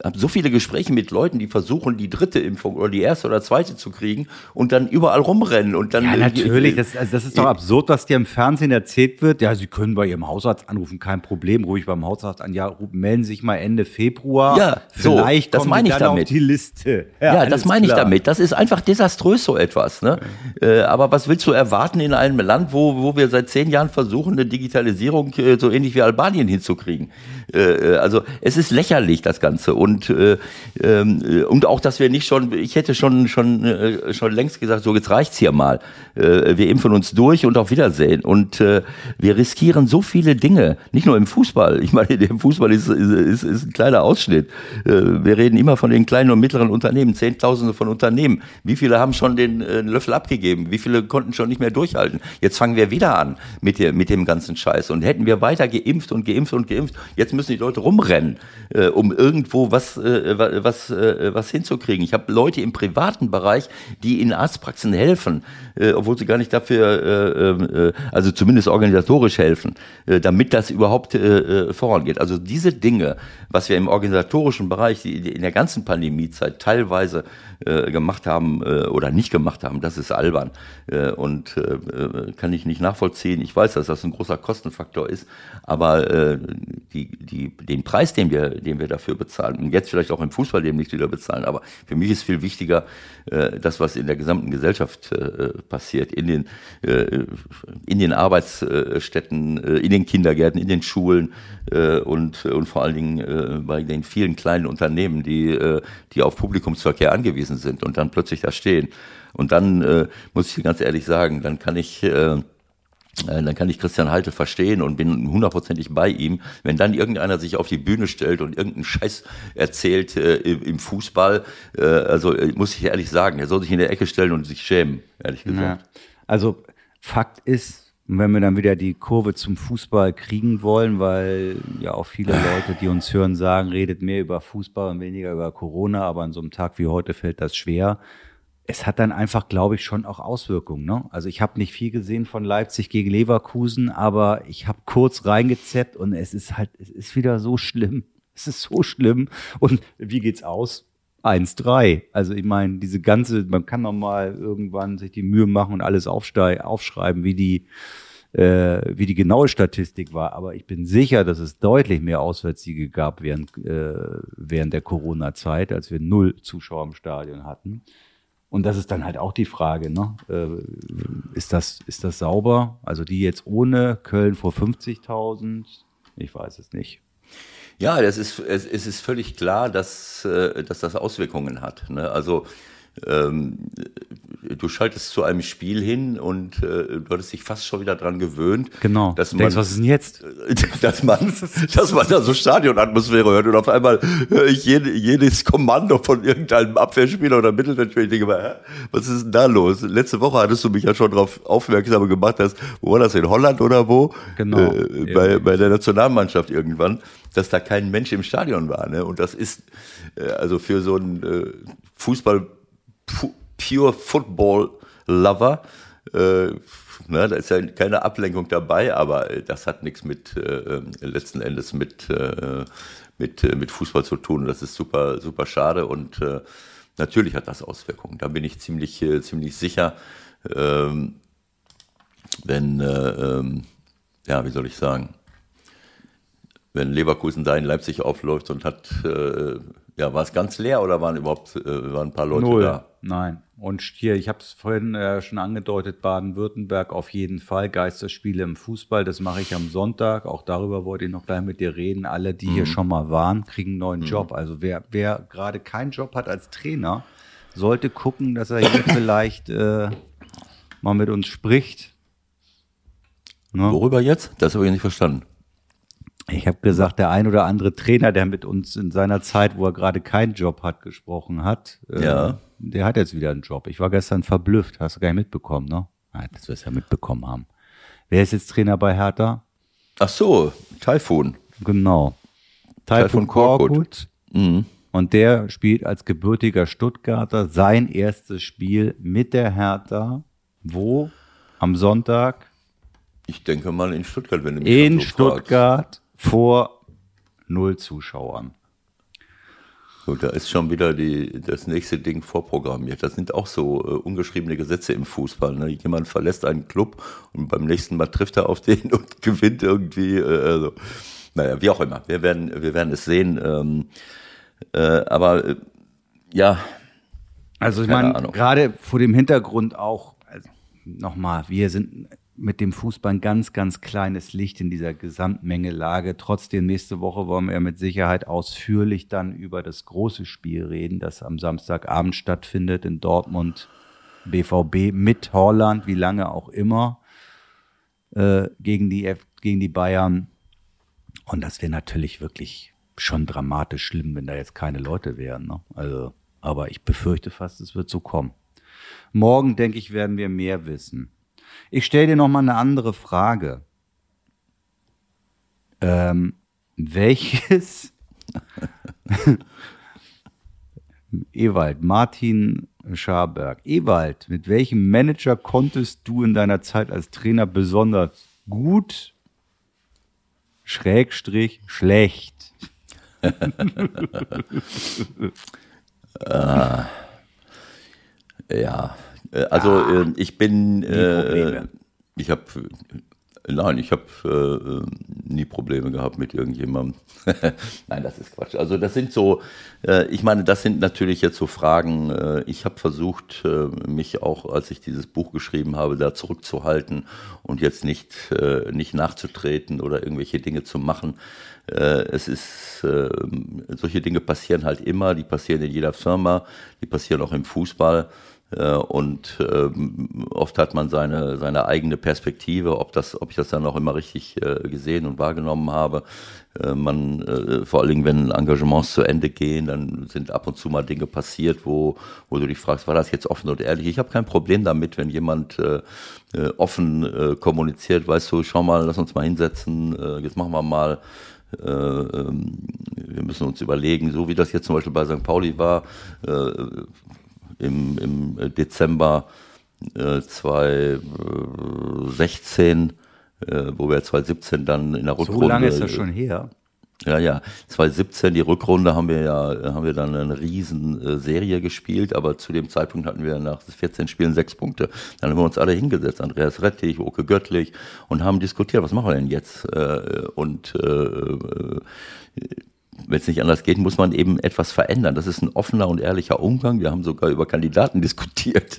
habe so viele Gespräche mit Leuten, die versuchen, die dritte Impfung oder die erste oder zweite zu kriegen und dann überall rumrennen und dann. Ja, natürlich. Das, also das ist doch absurd, was dir im Fernsehen erzählt wird. Ja, Sie können bei Ihrem Hausarzt anrufen, kein Problem. Ruhig beim Hausarzt an. Ja, melden Sie sich mal Ende Februar. Ja, vielleicht so, das meine ich damit. auf die Liste. Ja, ja das meine ich damit. Das ist einfach desaströs so etwas. Ne? Äh, aber was willst du erwarten in einem Land, wo, wo wir seit zehn Jahren versuchen, eine Digitalisierung äh, so ähnlich wie Albanien hinzukriegen? Äh, äh also es ist lächerlich, das Ganze. Und und äh, äh, und auch, dass wir nicht schon, ich hätte schon schon äh, schon längst gesagt, so jetzt reicht's hier mal. Äh, wir impfen uns durch und auf Wiedersehen. Und äh, wir riskieren so viele Dinge, nicht nur im Fußball. Ich meine, [laughs] der Fußball ist ist, ist, ist ein kleiner Ausschnitt. Äh, wir reden immer von den kleinen und mittleren Unternehmen, Zehntausende von Unternehmen. Wie viele haben schon den äh, Löffel abgegeben? Wie viele konnten schon nicht mehr durchhalten? Jetzt fangen wir wieder an mit, der, mit dem ganzen Scheiß. Und hätten wir weiter geimpft und geimpft und geimpft, jetzt müssen die Leute rumrennen, äh, um irgendwo was, äh, was, äh, was hinzukriegen. Ich habe Leute im privaten Bereich, die in Arztpraxen helfen, äh, obwohl sie gar nicht dafür, äh, ähm, äh, also zumindest organisatorisch helfen, äh, damit das überhaupt vorangeht. Also diese Dinge, was wir im organisatorischen Bereich in der ganzen Pandemiezeit teilweise gemacht haben oder nicht gemacht haben, das ist albern und kann ich nicht nachvollziehen. Ich weiß, dass das ein großer Kostenfaktor ist, aber die, die, den Preis, den wir, den wir dafür bezahlen, und jetzt vielleicht auch im Fußball demnächst wieder bezahlen, aber für mich ist viel wichtiger, äh, das, was in der gesamten Gesellschaft äh, passiert, in den, äh, in den Arbeitsstätten, äh, in den Kindergärten, in den Schulen äh, und, und vor allen Dingen äh, bei den vielen kleinen Unternehmen, die, äh, die auf Publikumsverkehr angewiesen sind und dann plötzlich da stehen. Und dann äh, muss ich ganz ehrlich sagen, dann kann ich äh, dann kann ich Christian Halte verstehen und bin hundertprozentig bei ihm. Wenn dann irgendeiner sich auf die Bühne stellt und irgendeinen Scheiß erzählt äh, im Fußball, äh, also äh, muss ich ehrlich sagen, er soll sich in der Ecke stellen und sich schämen, ehrlich gesagt. Ja. Also Fakt ist, wenn wir dann wieder die Kurve zum Fußball kriegen wollen, weil ja auch viele [sighs] Leute, die uns hören, sagen, redet mehr über Fußball und weniger über Corona, aber an so einem Tag wie heute fällt das schwer es hat dann einfach, glaube ich, schon auch Auswirkungen. Ne? Also ich habe nicht viel gesehen von Leipzig gegen Leverkusen, aber ich habe kurz reingezeppt und es ist halt, es ist wieder so schlimm. [laughs] Es ist so schlimm. Und wie geht's aus? 1-3. Also ich meine, diese ganze, man kann noch mal irgendwann sich die Mühe machen und alles aufschreiben, wie die, äh, wie die genaue Statistik war. Aber ich bin sicher, dass es deutlich mehr Auswärtssiege gab während, äh, während der Corona-Zeit, als wir null Zuschauer im Stadion hatten. Und das ist dann halt auch die Frage, ne? Äh, ist, das, ist das sauber? Also die jetzt ohne Köln vor 50.000? Ich weiß es nicht. Ja, das ist, es, es ist völlig klar, dass, äh, dass das Auswirkungen hat. Ne? Also ähm, du schaltest zu einem Spiel hin und äh, du hattest dich fast schon wieder dran gewöhnt. Genau. Dass man, Denkst, was ist denn jetzt? [laughs] Dass man, dass man da so Stadionatmosphäre hört und auf einmal höre ich jede, jedes Kommando von irgendeinem Abwehrspieler oder Mittelfeldspieler. Ich denke mal, was ist denn da los? Letzte Woche hattest du mich ja schon darauf aufmerksam gemacht, dass, wo war das, in Holland oder wo? Genau. Äh, bei, bei der Nationalmannschaft irgendwann, dass da kein Mensch im Stadion war. Ne? Und das ist äh, also für so einen äh, Fußball Pure Football Lover. Äh, ne, da ist ja keine Ablenkung dabei, aber das hat nichts mit äh, letzten Endes mit, äh, mit, äh, mit Fußball zu tun. Das ist super, super schade und äh, natürlich hat das Auswirkungen. Da bin ich ziemlich, äh, ziemlich sicher. ähm, wenn, äh, ähm, ja, wie soll ich sagen, wenn Leverkusen da in Leipzig aufläuft und hat, äh, ja, war es ganz leer oder waren überhaupt äh, waren ein paar Leute Null. da? Nein. Und hier, ich habe es vorhin äh, schon angedeutet, Baden-Württemberg auf jeden Fall. Geisterspiele im Fußball, das mache ich am Sonntag. Auch darüber wollte ich noch gleich mit dir reden. Alle, die hier schon mal waren, kriegen einen neuen Job. Also wer, wer gerade keinen Job hat als Trainer, sollte gucken, dass er hier [coughs] vielleicht äh, mal mit uns spricht. Ne? Worüber jetzt? Das habe ich nicht verstanden. Ich habe gesagt, der ein oder andere Trainer, der mit uns in seiner Zeit, wo er gerade keinen Job hat, gesprochen hat, äh, Ja. der hat jetzt wieder einen Job. Ich war gestern verblüfft, hast du gar nicht mitbekommen, ne? Nein, das wirst du ja mitbekommen haben. Wer ist jetzt Trainer bei Hertha? Ach so, Taifun. Genau. Taifun Korkut. Mhm. Und der spielt als gebürtiger Stuttgarter sein erstes Spiel mit der Hertha. Wo? Am Sonntag Ich denke mal in Stuttgart, wenn du mich in so Stuttgart vor null Zuschauern. Gut, da ist schon wieder die, das nächste Ding vorprogrammiert. Das sind auch so äh, ungeschriebene Gesetze im Fußball. Ne? Jemand verlässt einen Club und beim nächsten Mal trifft er auf [laughs] den und gewinnt irgendwie. Äh, also, naja, wie auch immer. Wir werden, wir werden es sehen. Ähm, äh, aber äh, ja, Also ich meine, gerade vor dem Hintergrund auch, also nochmal, wir sind mit dem Fußball ein ganz, ganz kleines Licht in dieser Gesamtmengelage. Trotzdem, nächste Woche wollen wir mit Sicherheit ausführlich dann über das große Spiel reden, das am Samstagabend stattfindet in Dortmund, BVB mit Holland, wie lange auch immer, äh, gegen, die, F gegen die Bayern. Und das wäre natürlich wirklich schon dramatisch schlimm, wenn da jetzt keine Leute wären. Ne? Also, aber ich befürchte fast, es wird so kommen. Morgen, denke ich, werden wir mehr wissen. Ich stelle dir noch mal eine andere Frage. Ähm, welches [laughs] Ewald, Martin Scharberg. Ewald, mit welchem Manager konntest du in deiner Zeit als Trainer besonders gut, Schrägstrich, schlecht? [laughs] Ja, äh, also äh, ich bin, äh, Probleme. ich habe, nein, ich habe äh, nie Probleme gehabt mit irgendjemandem. [laughs] nein, das ist Quatsch. Also das sind so, äh, ich meine, das sind natürlich jetzt so Fragen. Äh, ich habe versucht, äh, mich auch, als ich dieses Buch geschrieben habe, da zurückzuhalten und jetzt nicht, äh, nicht nachzutreten oder irgendwelche Dinge zu machen. Äh, es ist, äh, solche Dinge passieren halt immer, die passieren in jeder Firma, die passieren auch im Fußball. Äh, Und ähm, oft hat man seine, seine eigene Perspektive, ob, das, ob ich das dann auch immer richtig äh, gesehen und wahrgenommen habe. Äh, man, vor allen Dingen, wenn Engagements zu Ende gehen, dann sind ab und zu mal Dinge passiert, wo, wo du dich fragst, war das jetzt offen und ehrlich? Ich habe kein Problem damit, wenn jemand offen kommuniziert, weißt du, schau mal, lass uns mal hinsetzen, jetzt machen wir mal äh, ähm, wir müssen uns überlegen, so wie das jetzt zum Beispiel bei St. Pauli war, im, im Dezember äh, 2016, äh, wo wir 2017 dann in der Rückrunde. So lange ist das schon her. Ja, ja. 2017, die Rückrunde haben wir ja, haben wir dann eine riesen äh, Serie gespielt, aber zu dem Zeitpunkt hatten wir nach 14 Spielen sechs Punkte. Dann haben wir uns alle hingesetzt, Andreas Rettich, Oke Göttlich, und haben diskutiert, was machen wir denn jetzt? Äh, und äh, äh, wenn es nicht anders geht, muss man eben etwas verändern. Das ist ein offener und ehrlicher Umgang. Wir haben sogar über Kandidaten [laughs] diskutiert.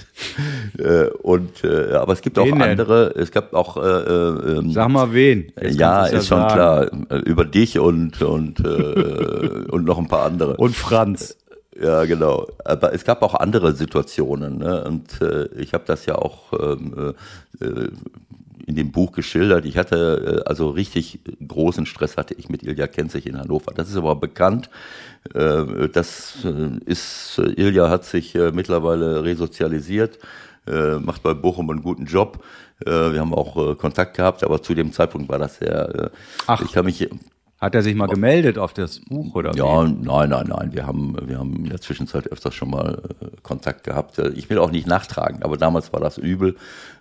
äh, und äh, aber es gibt auch Wen denn? andere. Es gab auch äh, äh, ähm, Sag mal wen. Jetzt ja, ist schon sagen. klar. Äh, Über dich und und äh, [laughs] und noch ein paar andere. Und Franz. Ja, genau. Aber es gab auch andere Situationen. Ne? Und äh, ich habe das ja auch ähm, äh, in dem Buch geschildert. Ich hatte äh, also richtig großen Stress hatte ich mit Ilja Kenzig in Hannover. Das ist aber bekannt. Äh, das äh, ist Ilja hat sich mittlerweile resozialisiert, macht bei Bochum einen guten Job. Wir haben auch Kontakt gehabt, aber zu dem Zeitpunkt war das sehr. Ach. Ich kann mich Hat er sich mal gemeldet auf das Buch oder ja, wie? nein, nein, nein. Wir haben, wir haben in der Zwischenzeit öfters schon mal äh, Kontakt gehabt. Ich will auch nicht nachtragen, aber damals war das übel.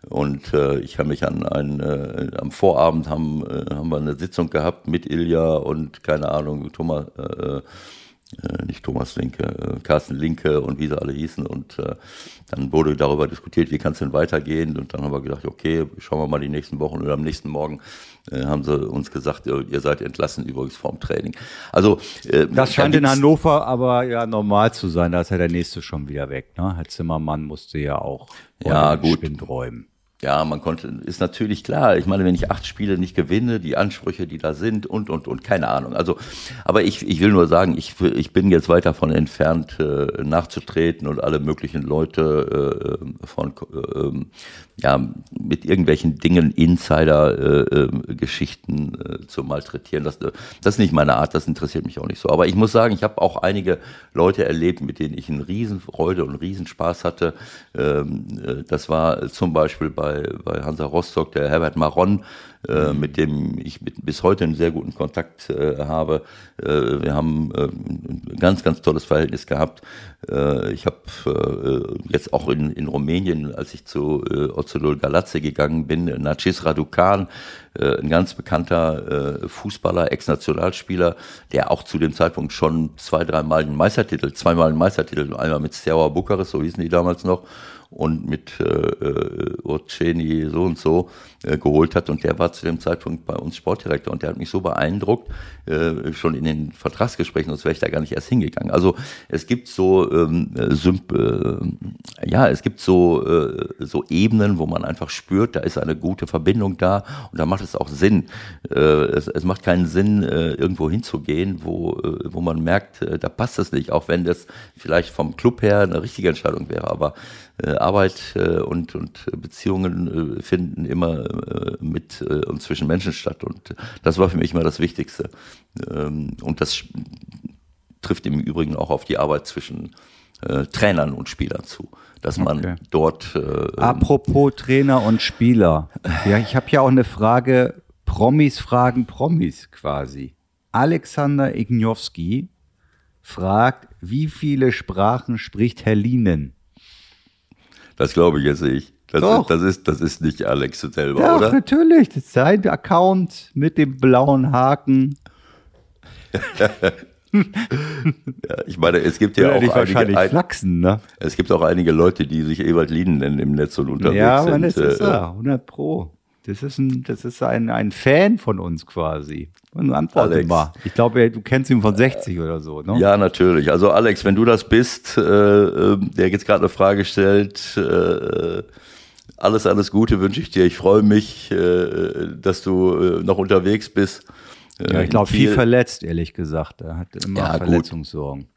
Und äh, ich kann mich an ein, äh, am Vorabend haben, äh, haben wir eine Sitzung gehabt mit Ilja und keine Ahnung, Thomas, äh, äh, nicht Thomas Linke, äh, Carsten Linke und wie sie alle hießen. Und dann wurde darüber diskutiert, wie kann es denn weitergehen. Und dann haben wir gedacht, okay, schauen wir mal die nächsten Wochen. Und am nächsten Morgen haben sie uns gesagt, ihr seid entlassen übrigens vorm Training. Also äh, das scheint in Hannover aber ja normal zu sein. Da ist ja der nächste schon wieder weg. Ne? Herr Zimmermann musste ja auch ja, gut. Räumen. Ja, man konnte, ist natürlich klar. Ich meine, wenn ich acht Spiele nicht gewinne, die Ansprüche, die da sind und, und, und, keine Ahnung. Also, aber ich, ich will nur sagen, ich, ich bin jetzt weit davon entfernt, äh, nachzutreten und alle möglichen Leute äh, von, äh, ja, mit irgendwelchen Dingen, Insider-Geschichten äh, äh, zu malträtieren. Das, das ist nicht meine Art, das interessiert mich auch nicht so. Aber ich muss sagen, ich habe auch einige Leute erlebt, mit denen ich eine Riesenfreude und Riesenspaß hatte. Ähm, äh, das war zum Beispiel bei, bei Hansa Rostock der Herbert Maron, äh, mit dem ich mit, bis heute einen sehr guten Kontakt äh, habe. Äh, wir haben äh, ein ganz, ganz tolles Verhältnis gehabt. Äh, ich habe jetzt auch in, in Rumänien, als ich zu äh, Ozolol Galatze gegangen bin, Nacis Raducan, ein ganz bekannter Fußballer, Ex-Nationalspieler, der auch zu dem Zeitpunkt schon zwei, dreimal einen Meistertitel, zweimal einen Meistertitel, einmal mit Steaua Bukarest, so hießen die damals noch, und mit äh, äh, Urceni so und so äh, geholt hat. Und der war zu dem Zeitpunkt bei uns Sportdirektor und der hat mich so beeindruckt, äh, schon in den Vertragsgesprächen, sonst wäre ich da gar nicht erst hingegangen. Also es gibt so, ähm, Symp äh, ja, es gibt so, äh, so Ebenen, wo man einfach spürt, da ist eine gute Verbindung da und da macht es auch Sinn. Äh, es, es macht keinen Sinn, äh, irgendwo hinzugehen, wo, äh, wo man merkt, äh, da passt es nicht, auch wenn das vielleicht vom Club her eine richtige Entscheidung wäre. Aber Arbeit äh, und, und Beziehungen äh, finden immer äh, mit äh, und zwischen Menschen statt. Und das war für mich immer das Wichtigste. Ähm, und das trifft im Übrigen auch auf die Arbeit zwischen äh, Trainern und Spielern zu. Dass man okay. dort. Äh, Apropos Trainer und Spieler. [laughs] Ja, ich habe ja auch eine Frage. Promis fragen Promis quasi. Alexander Ignowski fragt, wie viele Sprachen spricht Herr Lienen? Das glaube ich jetzt nicht. Das, Doch. Ist, das, ist, das ist nicht Alex selber, Doch, oder? natürlich. Das ist sein Account mit dem blauen Haken. [laughs] ja, ich meine, es gibt ja, auch einige, ein, flachsen, ne? es gibt auch einige Leute, die sich Ewald Lieden nennen im Netz und unterwegs ja, sind. Ja, das ist er, 100 Pro. Das ist ein, das ist ein, ein Fan von uns quasi. Und antworte mal. Ich glaube, du kennst ihn von 60 oder so, ne? Ja, natürlich. Also Alex, wenn du das bist, äh, ähm, der jetzt gerade eine Frage stellt, äh, alles, alles Gute wünsche ich dir. Ich freue mich, äh, dass du äh, noch unterwegs bist. Ja, ich glaube, viel, viel verletzt, ehrlich gesagt. Er hat immer ja, Verletzungssorgen. Gut.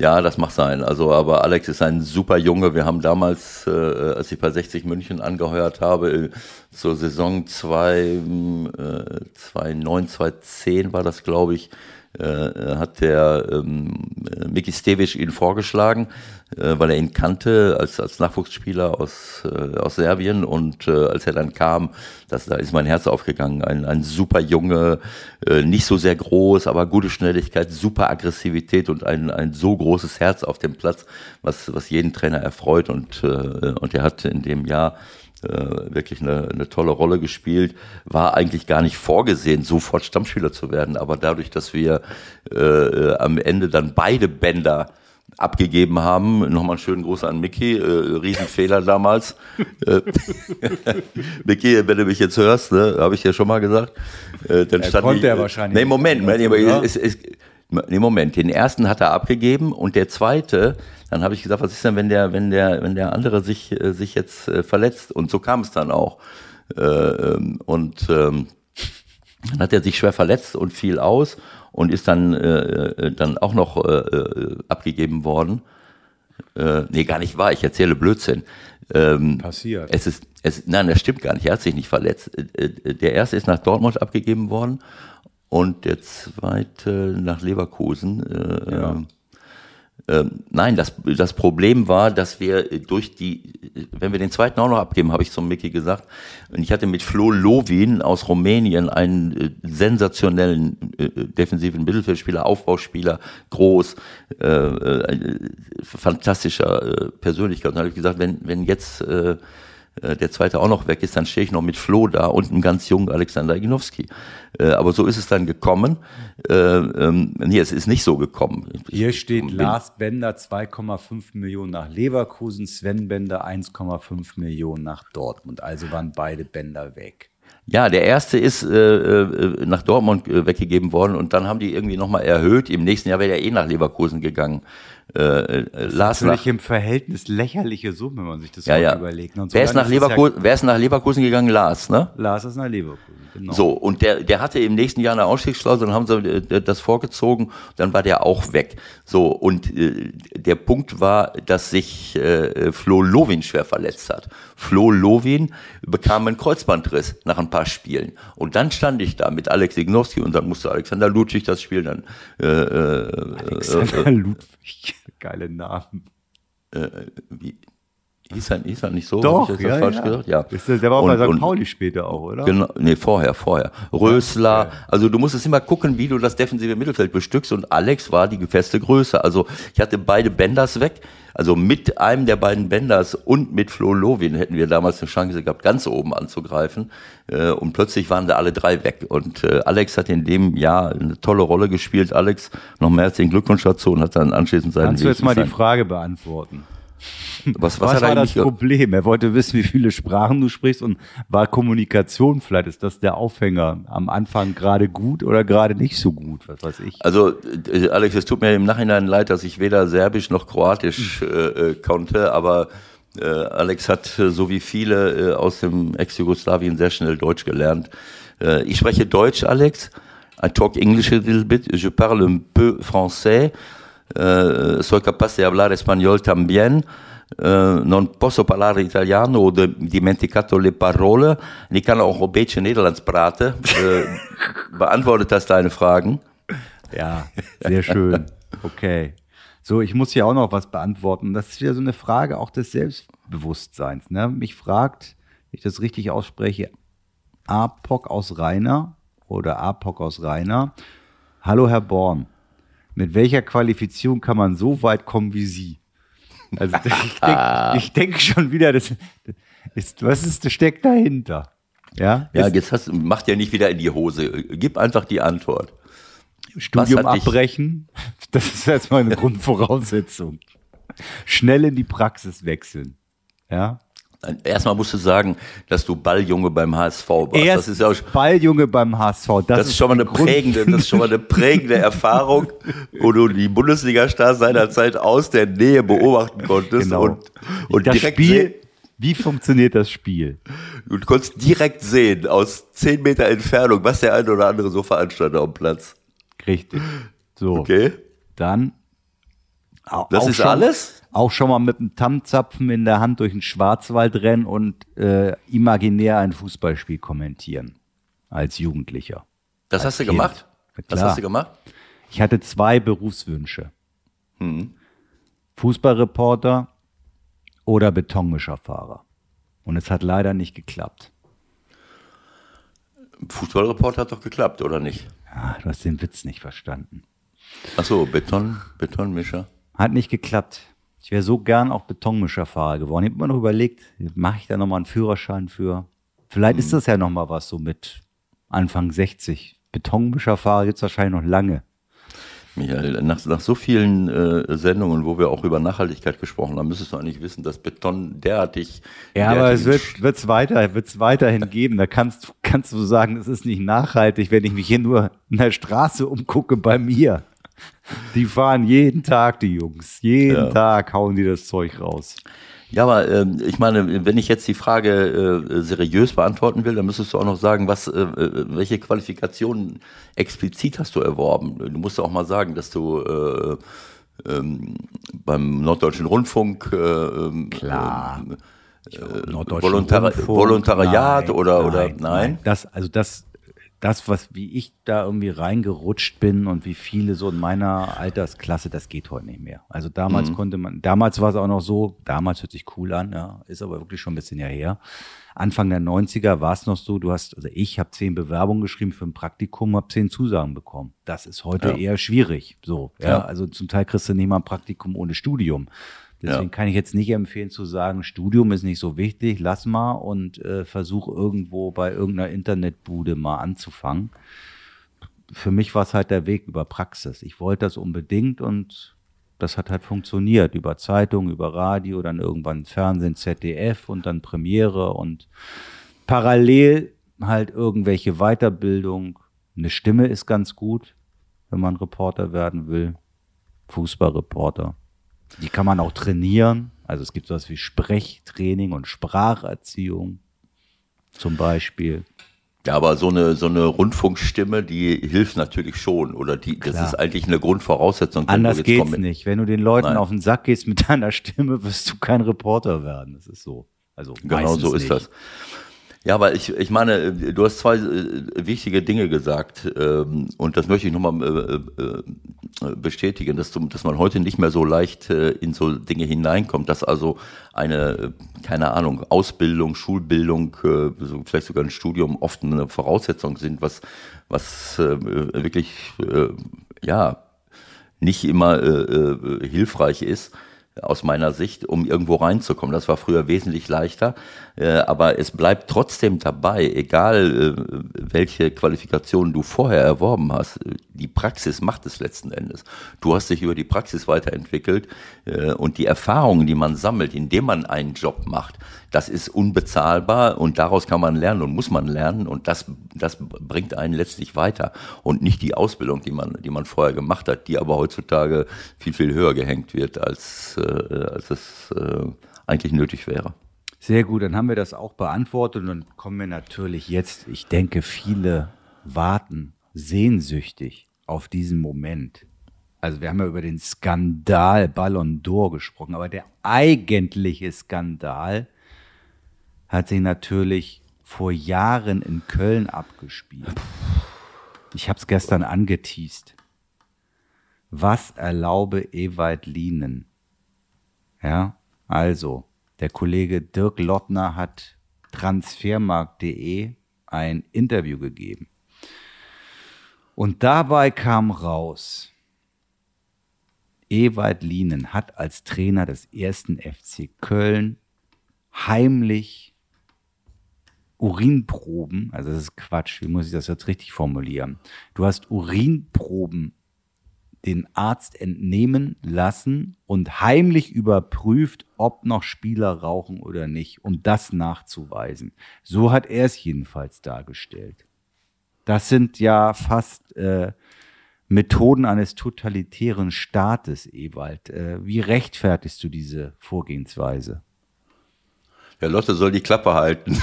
Ja, das mag sein. Also, aber Alex ist ein super Junge. Wir haben damals, äh, als ich bei 60 München angeheuert habe, äh, zur Saison 2, äh, 2009, 2010 war das, glaube ich, äh, hat der ähm, Miki Stevic ihn vorgeschlagen, äh, weil er ihn kannte als, als Nachwuchsspieler aus, äh, aus Serbien und äh, als er dann kam, das, da ist mein Herz aufgegangen. Ein, ein super Junge, äh, nicht so sehr groß, aber gute Schnelligkeit, super Aggressivität und ein, ein so großes Herz auf dem Platz, was, was jeden Trainer erfreut und, äh, und er hat in dem Jahr äh, wirklich eine, eine tolle Rolle gespielt. War eigentlich gar nicht vorgesehen, sofort Stammspieler zu werden, aber dadurch, dass wir äh, am Ende dann beide Bänder abgegeben haben. Nochmal einen schönen Gruß an Mickey, äh, Riesenfehler damals. Äh, [laughs] Mickey, wenn du mich jetzt hörst, ne, habe ich ja schon mal gesagt. Äh, dann er stand konnte ich, er wahrscheinlich. Nee, Moment, es, nee, Moment, den ersten hat er abgegeben und der zweite, dann habe ich gesagt, was ist denn, wenn der, wenn der, wenn der andere sich, äh, sich jetzt äh, verletzt? Und so kam es dann auch. Äh, ähm, und ähm, dann hat er sich schwer verletzt und fiel aus und ist dann, äh, dann auch noch äh, äh, abgegeben worden. Äh, nee, gar nicht wahr, ich erzähle Blödsinn. Ähm, Passiert. Es ist, es, nein, das stimmt gar nicht, er hat sich nicht verletzt. Der erste ist nach Dortmund abgegeben worden und der zweite nach Leverkusen. Äh, ja. Ähm, nein, das, das Problem war, dass wir durch die, wenn wir den zweiten auch noch abgeben, habe ich zum Mickey gesagt, und ich hatte mit Flo Lovin aus Rumänien einen äh, sensationellen äh, defensiven Mittelfeldspieler, Aufbauspieler, groß, äh, äh fantastischer äh, Persönlichkeit. Und dann habe ich gesagt, wenn, wenn jetzt äh, äh, der zweite auch noch weg ist, dann stehe ich noch mit Flo da und einem ganz jungen Alexander Ignowski. Äh, aber so ist es dann gekommen. Äh, ähm, nee, es ist nicht so gekommen. Hier steht Lars Bender 2,5 Millionen nach Leverkusen, Sven Bender 1,5 Millionen nach Dortmund. Also waren beide Bänder weg. Ja, der erste ist äh, nach Dortmund weggegeben worden und dann haben die irgendwie nochmal erhöht. Im nächsten Jahr wäre er eh nach Leverkusen gegangen. Äh, äh das Lars natürlich im Verhältnis lächerliche Summe, wenn man sich das ja, ja. überlegt. Und wer, ist nach Leverkusen, ja, wer ist nach Leverkusen gegangen? Lars, ne? Lars ist nach Leverkusen, genau. So, und der, der hatte im nächsten Jahr eine Ausstiegsklausel, dann haben sie äh, das vorgezogen, dann war der auch weg. So, und äh, der Punkt war, dass sich äh, Flo Lovin schwer verletzt hat. Flo Lovin bekam einen Kreuzbandriss nach ein paar Spielen. Und dann stand ich da mit Alex Ignowski und dann musste Alexander Ludwig das Spiel dann. Äh, äh, Alexander äh, Ludwig. [laughs] Geile Namen. Äh, wie, hieß, er, hieß er nicht so? Doch, ich ja, falsch ja. Gesagt? ja. Ist der, der war und, bei St. Pauli später auch, oder? Genau, nee, vorher, vorher. Rösler. Ja. Also du musstest immer gucken, wie du das defensive Mittelfeld bestückst und Alex war die feste Größe. Also ich hatte beide Bänders weg. Also mit einem der beiden Bänders und mit Flo Lovin hätten wir damals eine Chance gehabt, ganz oben anzugreifen. Äh, und plötzlich waren da alle drei weg. Und äh, Alex hat in dem Jahr eine tolle Rolle gespielt. Alex, noch mehr herzlichen Glückwunsch dazu und hat dann anschließend seinen Kannst Weg du jetzt mal die Frage beantworten? Was, was, was war das Problem? Er wollte wissen, wie viele Sprachen du sprichst und war Kommunikation vielleicht, ist das der Aufhänger am Anfang gerade gut oder gerade nicht so gut, was weiß ich. Also äh, Alex, es tut mir im Nachhinein leid, dass ich weder Serbisch noch Kroatisch hm. äh, äh, konnte, aber äh, Alex hat äh, so wie viele äh, aus dem Ex-Jugoslawien sehr schnell Deutsch gelernt. Ich spreche Deutsch, Alex. I talk English a little bit. Je parle un peu français. Uh, soy capaz de hablar español también. Uh, non posso parlare italiano o dimenticato le parole. En ik kan ook een beetje Nederlands praten. Uh, [laughs] beantwortet das deine Fragen? Ja, sehr schön. Okay. So, ich muss hier auch noch was beantworten. Das ist wieder so eine Frage auch des Selbstbewusstseins. Ne? Mich fragt, wenn ich das richtig ausspreche, Apok aus Rainer oder Apok aus Rainer. Hallo, Herr Born mit welcher Qualifizierung kann man so weit kommen wie Sie? Also [laughs] ich denke denk schon wieder, das ist, was ist, das steckt dahinter? Ja, ja jetzt hast, macht ja nicht wieder in die Hose. Gib einfach die Antwort. Studium abbrechen, das ist erstmal eine [laughs] Grundvoraussetzung. Schnell in die Praxis wechseln. Ja. Erstmal musst du sagen, dass du Balljunge beim HSV warst. Erst das ist ja auch, Balljunge beim HSV. Das, das ist, schon mal eine prägende, das ist schon mal eine prägende Erfahrung, wo du die Bundesliga-Stars seiner Zeit aus der Nähe beobachten konntest genau. und, und das direkt Spiel, wie funktioniert das Spiel? Du konntest direkt sehen, aus zehn Meter Entfernung, was der eine oder andere so veranstaltet am Platz. Richtig. So. Okay. Dann. Das ist schon, alles? Auch schon mal mit einem Tammzapfen in der Hand durch den Schwarzwald rennen und äh, imaginär ein Fußballspiel kommentieren als Jugendlicher. Das als hast du kind. gemacht? Das hast du gemacht? Ich hatte zwei Berufswünsche. Hm. Fußballreporter oder Betonmischerfahrer. Und es hat leider nicht geklappt. Fußballreporter hat doch geklappt, oder nicht? Ja, du hast den Witz nicht verstanden. Ach so, Beton, Betonmischer. Hat nicht geklappt. Ich wäre so gern auch Betonmischerfahrer geworden. Ich habe immer noch überlegt, mache ich da nochmal einen Führerschein für? Vielleicht mhm. ist das ja nochmal was so mit Anfang 60. Betonmischerfahrer gibt es wahrscheinlich noch lange. Michael, nach, nach so vielen äh, Sendungen, wo wir auch über Nachhaltigkeit gesprochen haben, müsstest du eigentlich wissen, dass Beton derartig. Ja, derartig aber es wird wird's weiter, wird's weiterhin geben. Da kannst, kannst du sagen, es ist nicht nachhaltig, wenn ich mich hier nur in der Straße umgucke bei mir. Die fahren jeden Tag, die Jungs. Jeden ja. Tag hauen die das Zeug raus. Ja, aber äh, ich meine, wenn ich jetzt die Frage äh, seriös beantworten will, dann müsstest du auch noch sagen, was, äh, äh welche Qualifikationen explizit hast du erworben? Du musst auch mal sagen, dass du äh, ähm, beim Norddeutschen Rundfunk äh, ähm, Klar. Äh, Volontari Rundfunk, Volontariat nein, oder nein, oder nein? nein? Das also das das, was, wie ich da irgendwie reingerutscht bin und wie viele so in meiner Altersklasse, das geht heute nicht mehr. Also damals mhm. konnte man, damals war es auch noch so, damals hört sich cool an, ja, ist aber wirklich schon ein bisschen ja her. Anfang der 90er war es noch so, du hast, also ich habe zehn Bewerbungen geschrieben für ein Praktikum, habe zehn Zusagen bekommen. Das ist heute ja. eher schwierig. So, ja. ja. Also zum Teil kriegst du nicht mal ein Praktikum ohne Studium. Deswegen Ja. kann ich jetzt nicht empfehlen zu sagen, Studium ist nicht so wichtig, lass mal und äh, versuch irgendwo bei irgendeiner Internetbude mal anzufangen. Für mich war es halt der Weg über Praxis. Ich wollte das unbedingt und das hat halt funktioniert. Über Zeitung, über Radio, dann irgendwann Fernsehen, ZDF und dann Premiere und parallel halt irgendwelche Weiterbildung. Eine Stimme ist ganz gut, wenn man Reporter werden will. Fußballreporter. Die kann man auch trainieren. Also es gibt sowas wie Sprechtraining und Spracherziehung zum Beispiel. Ja, aber so eine, so eine Rundfunkstimme, die hilft natürlich schon. Oder die, das Klar. ist eigentlich eine Grundvoraussetzung. Anders geht's kommen- nicht. Wenn du den Leuten Nein. auf den Sack gehst mit [laughs] deiner Stimme, wirst du kein Reporter werden. Das ist so. Also Genau so ist nicht. das. Ja, aber ich, ich meine, du hast zwei äh, wichtige Dinge gesagt ähm, und das möchte ich nochmal äh, äh, bestätigen, dass, du, dass man heute nicht mehr so leicht äh, in so Dinge hineinkommt, dass also eine, äh, keine Ahnung, Ausbildung, Schulbildung, äh, so vielleicht sogar ein Studium oft eine Voraussetzung sind, was, was äh, wirklich, äh, ja, nicht immer äh, äh, hilfreich ist aus meiner Sicht, um irgendwo reinzukommen. Das war früher wesentlich leichter, äh, aber es bleibt trotzdem dabei, egal äh, welche Qualifikation du vorher erworben hast. Die Praxis macht es letzten Endes. Du hast dich über die Praxis weiterentwickelt äh, und die Erfahrungen, die man sammelt, indem man einen Job macht, das ist unbezahlbar und daraus kann man lernen und muss man lernen und das, das bringt einen letztlich weiter und nicht die Ausbildung, die man, die man vorher gemacht hat, die aber heutzutage viel, viel höher gehängt wird, als, äh, als es äh, eigentlich nötig wäre. Sehr gut, dann haben wir das auch beantwortet und dann kommen wir natürlich jetzt, ich denke, viele warten sehnsüchtig auf diesen Moment. Also wir haben ja über den Skandal Ballon d'Or gesprochen, aber der eigentliche Skandal hat sich natürlich vor Jahren in Köln abgespielt. Ich habe es gestern angeteased. Was erlaube Ewald Lienen? Ja, also, der Kollege Dirk Lottner hat transfermarkt.de ein Interview gegeben. Und dabei kam raus, Ewald Lienen hat als Trainer des ersten FC Köln heimlich Urinproben, also das ist Quatsch, wie muss ich das jetzt richtig formulieren? Du hast Urinproben den Arzt entnehmen lassen und heimlich überprüft, ob noch Spieler rauchen oder nicht, um das nachzuweisen. So hat er es jedenfalls dargestellt. Das sind ja fast äh, Methoden eines totalitären Staates, Ewald. Äh, wie rechtfertigst du diese Vorgehensweise? Herr Lotte soll die Klappe halten.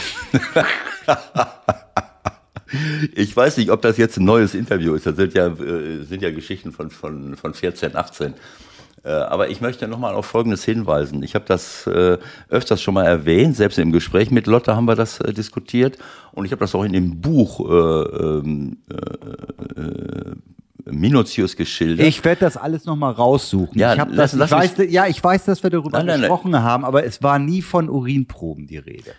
ich weiß nicht, ob das jetzt ein neues Interview ist. Das sind ja, äh, sind ja Geschichten von, von, von 14, 18. Äh, Aber ich möchte nochmal auf Folgendes hinweisen. Ich habe das äh, öfters schon mal erwähnt, selbst im Gespräch mit Lotte haben wir das diskutiert und ich habe das auch in dem Buch äh, ähm, äh, äh, minutiös geschildert. Ich werde das alles nochmal raussuchen. Ja, ich lass- das, lass ich weiß, ja, ich weiß, dass wir darüber Nein, nein, nein. gesprochen haben, aber es war nie von Urinproben die Rede.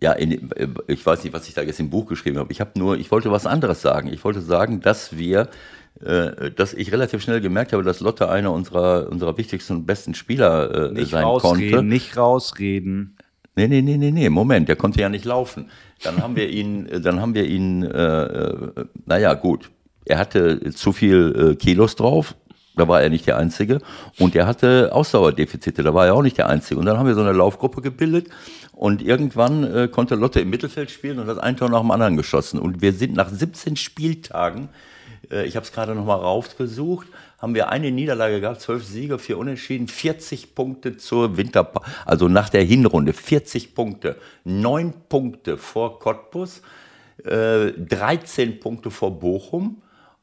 Ja, in, äh, ich weiß nicht, was ich da jetzt im Buch geschrieben habe. Ich habe nur, ich wollte was anderes sagen. Ich wollte sagen, dass wir, äh, dass ich relativ schnell gemerkt habe, dass Lotte einer unserer unserer wichtigsten und besten Spieler äh, Nicht sein rausreden, konnte. nicht rausreden. Nee, nee, nee, nee, nee, Moment, der konnte ja nicht laufen. Dann haben wir ihn, äh, dann haben wir ihn, äh, äh, naja, gut. Er hatte zu viel äh, Kilos drauf, da war er nicht der Einzige. Und er hatte Ausdauerdefizite, da war er auch nicht der Einzige. Und dann haben wir so eine Laufgruppe gebildet und irgendwann äh, konnte Lotte im Mittelfeld spielen und hat ein Tor nach dem anderen geschossen. Und wir sind nach 17 Spieltagen, äh, ich habe es gerade nochmal rausgesucht, haben wir eine Niederlage gehabt, zwölf Siege, vier Unentschieden, 40 Punkte zur Winterpause, also nach der Hinrunde, 40 Punkte, neun Punkte vor Cottbus, äh, 13 Punkte vor Bochum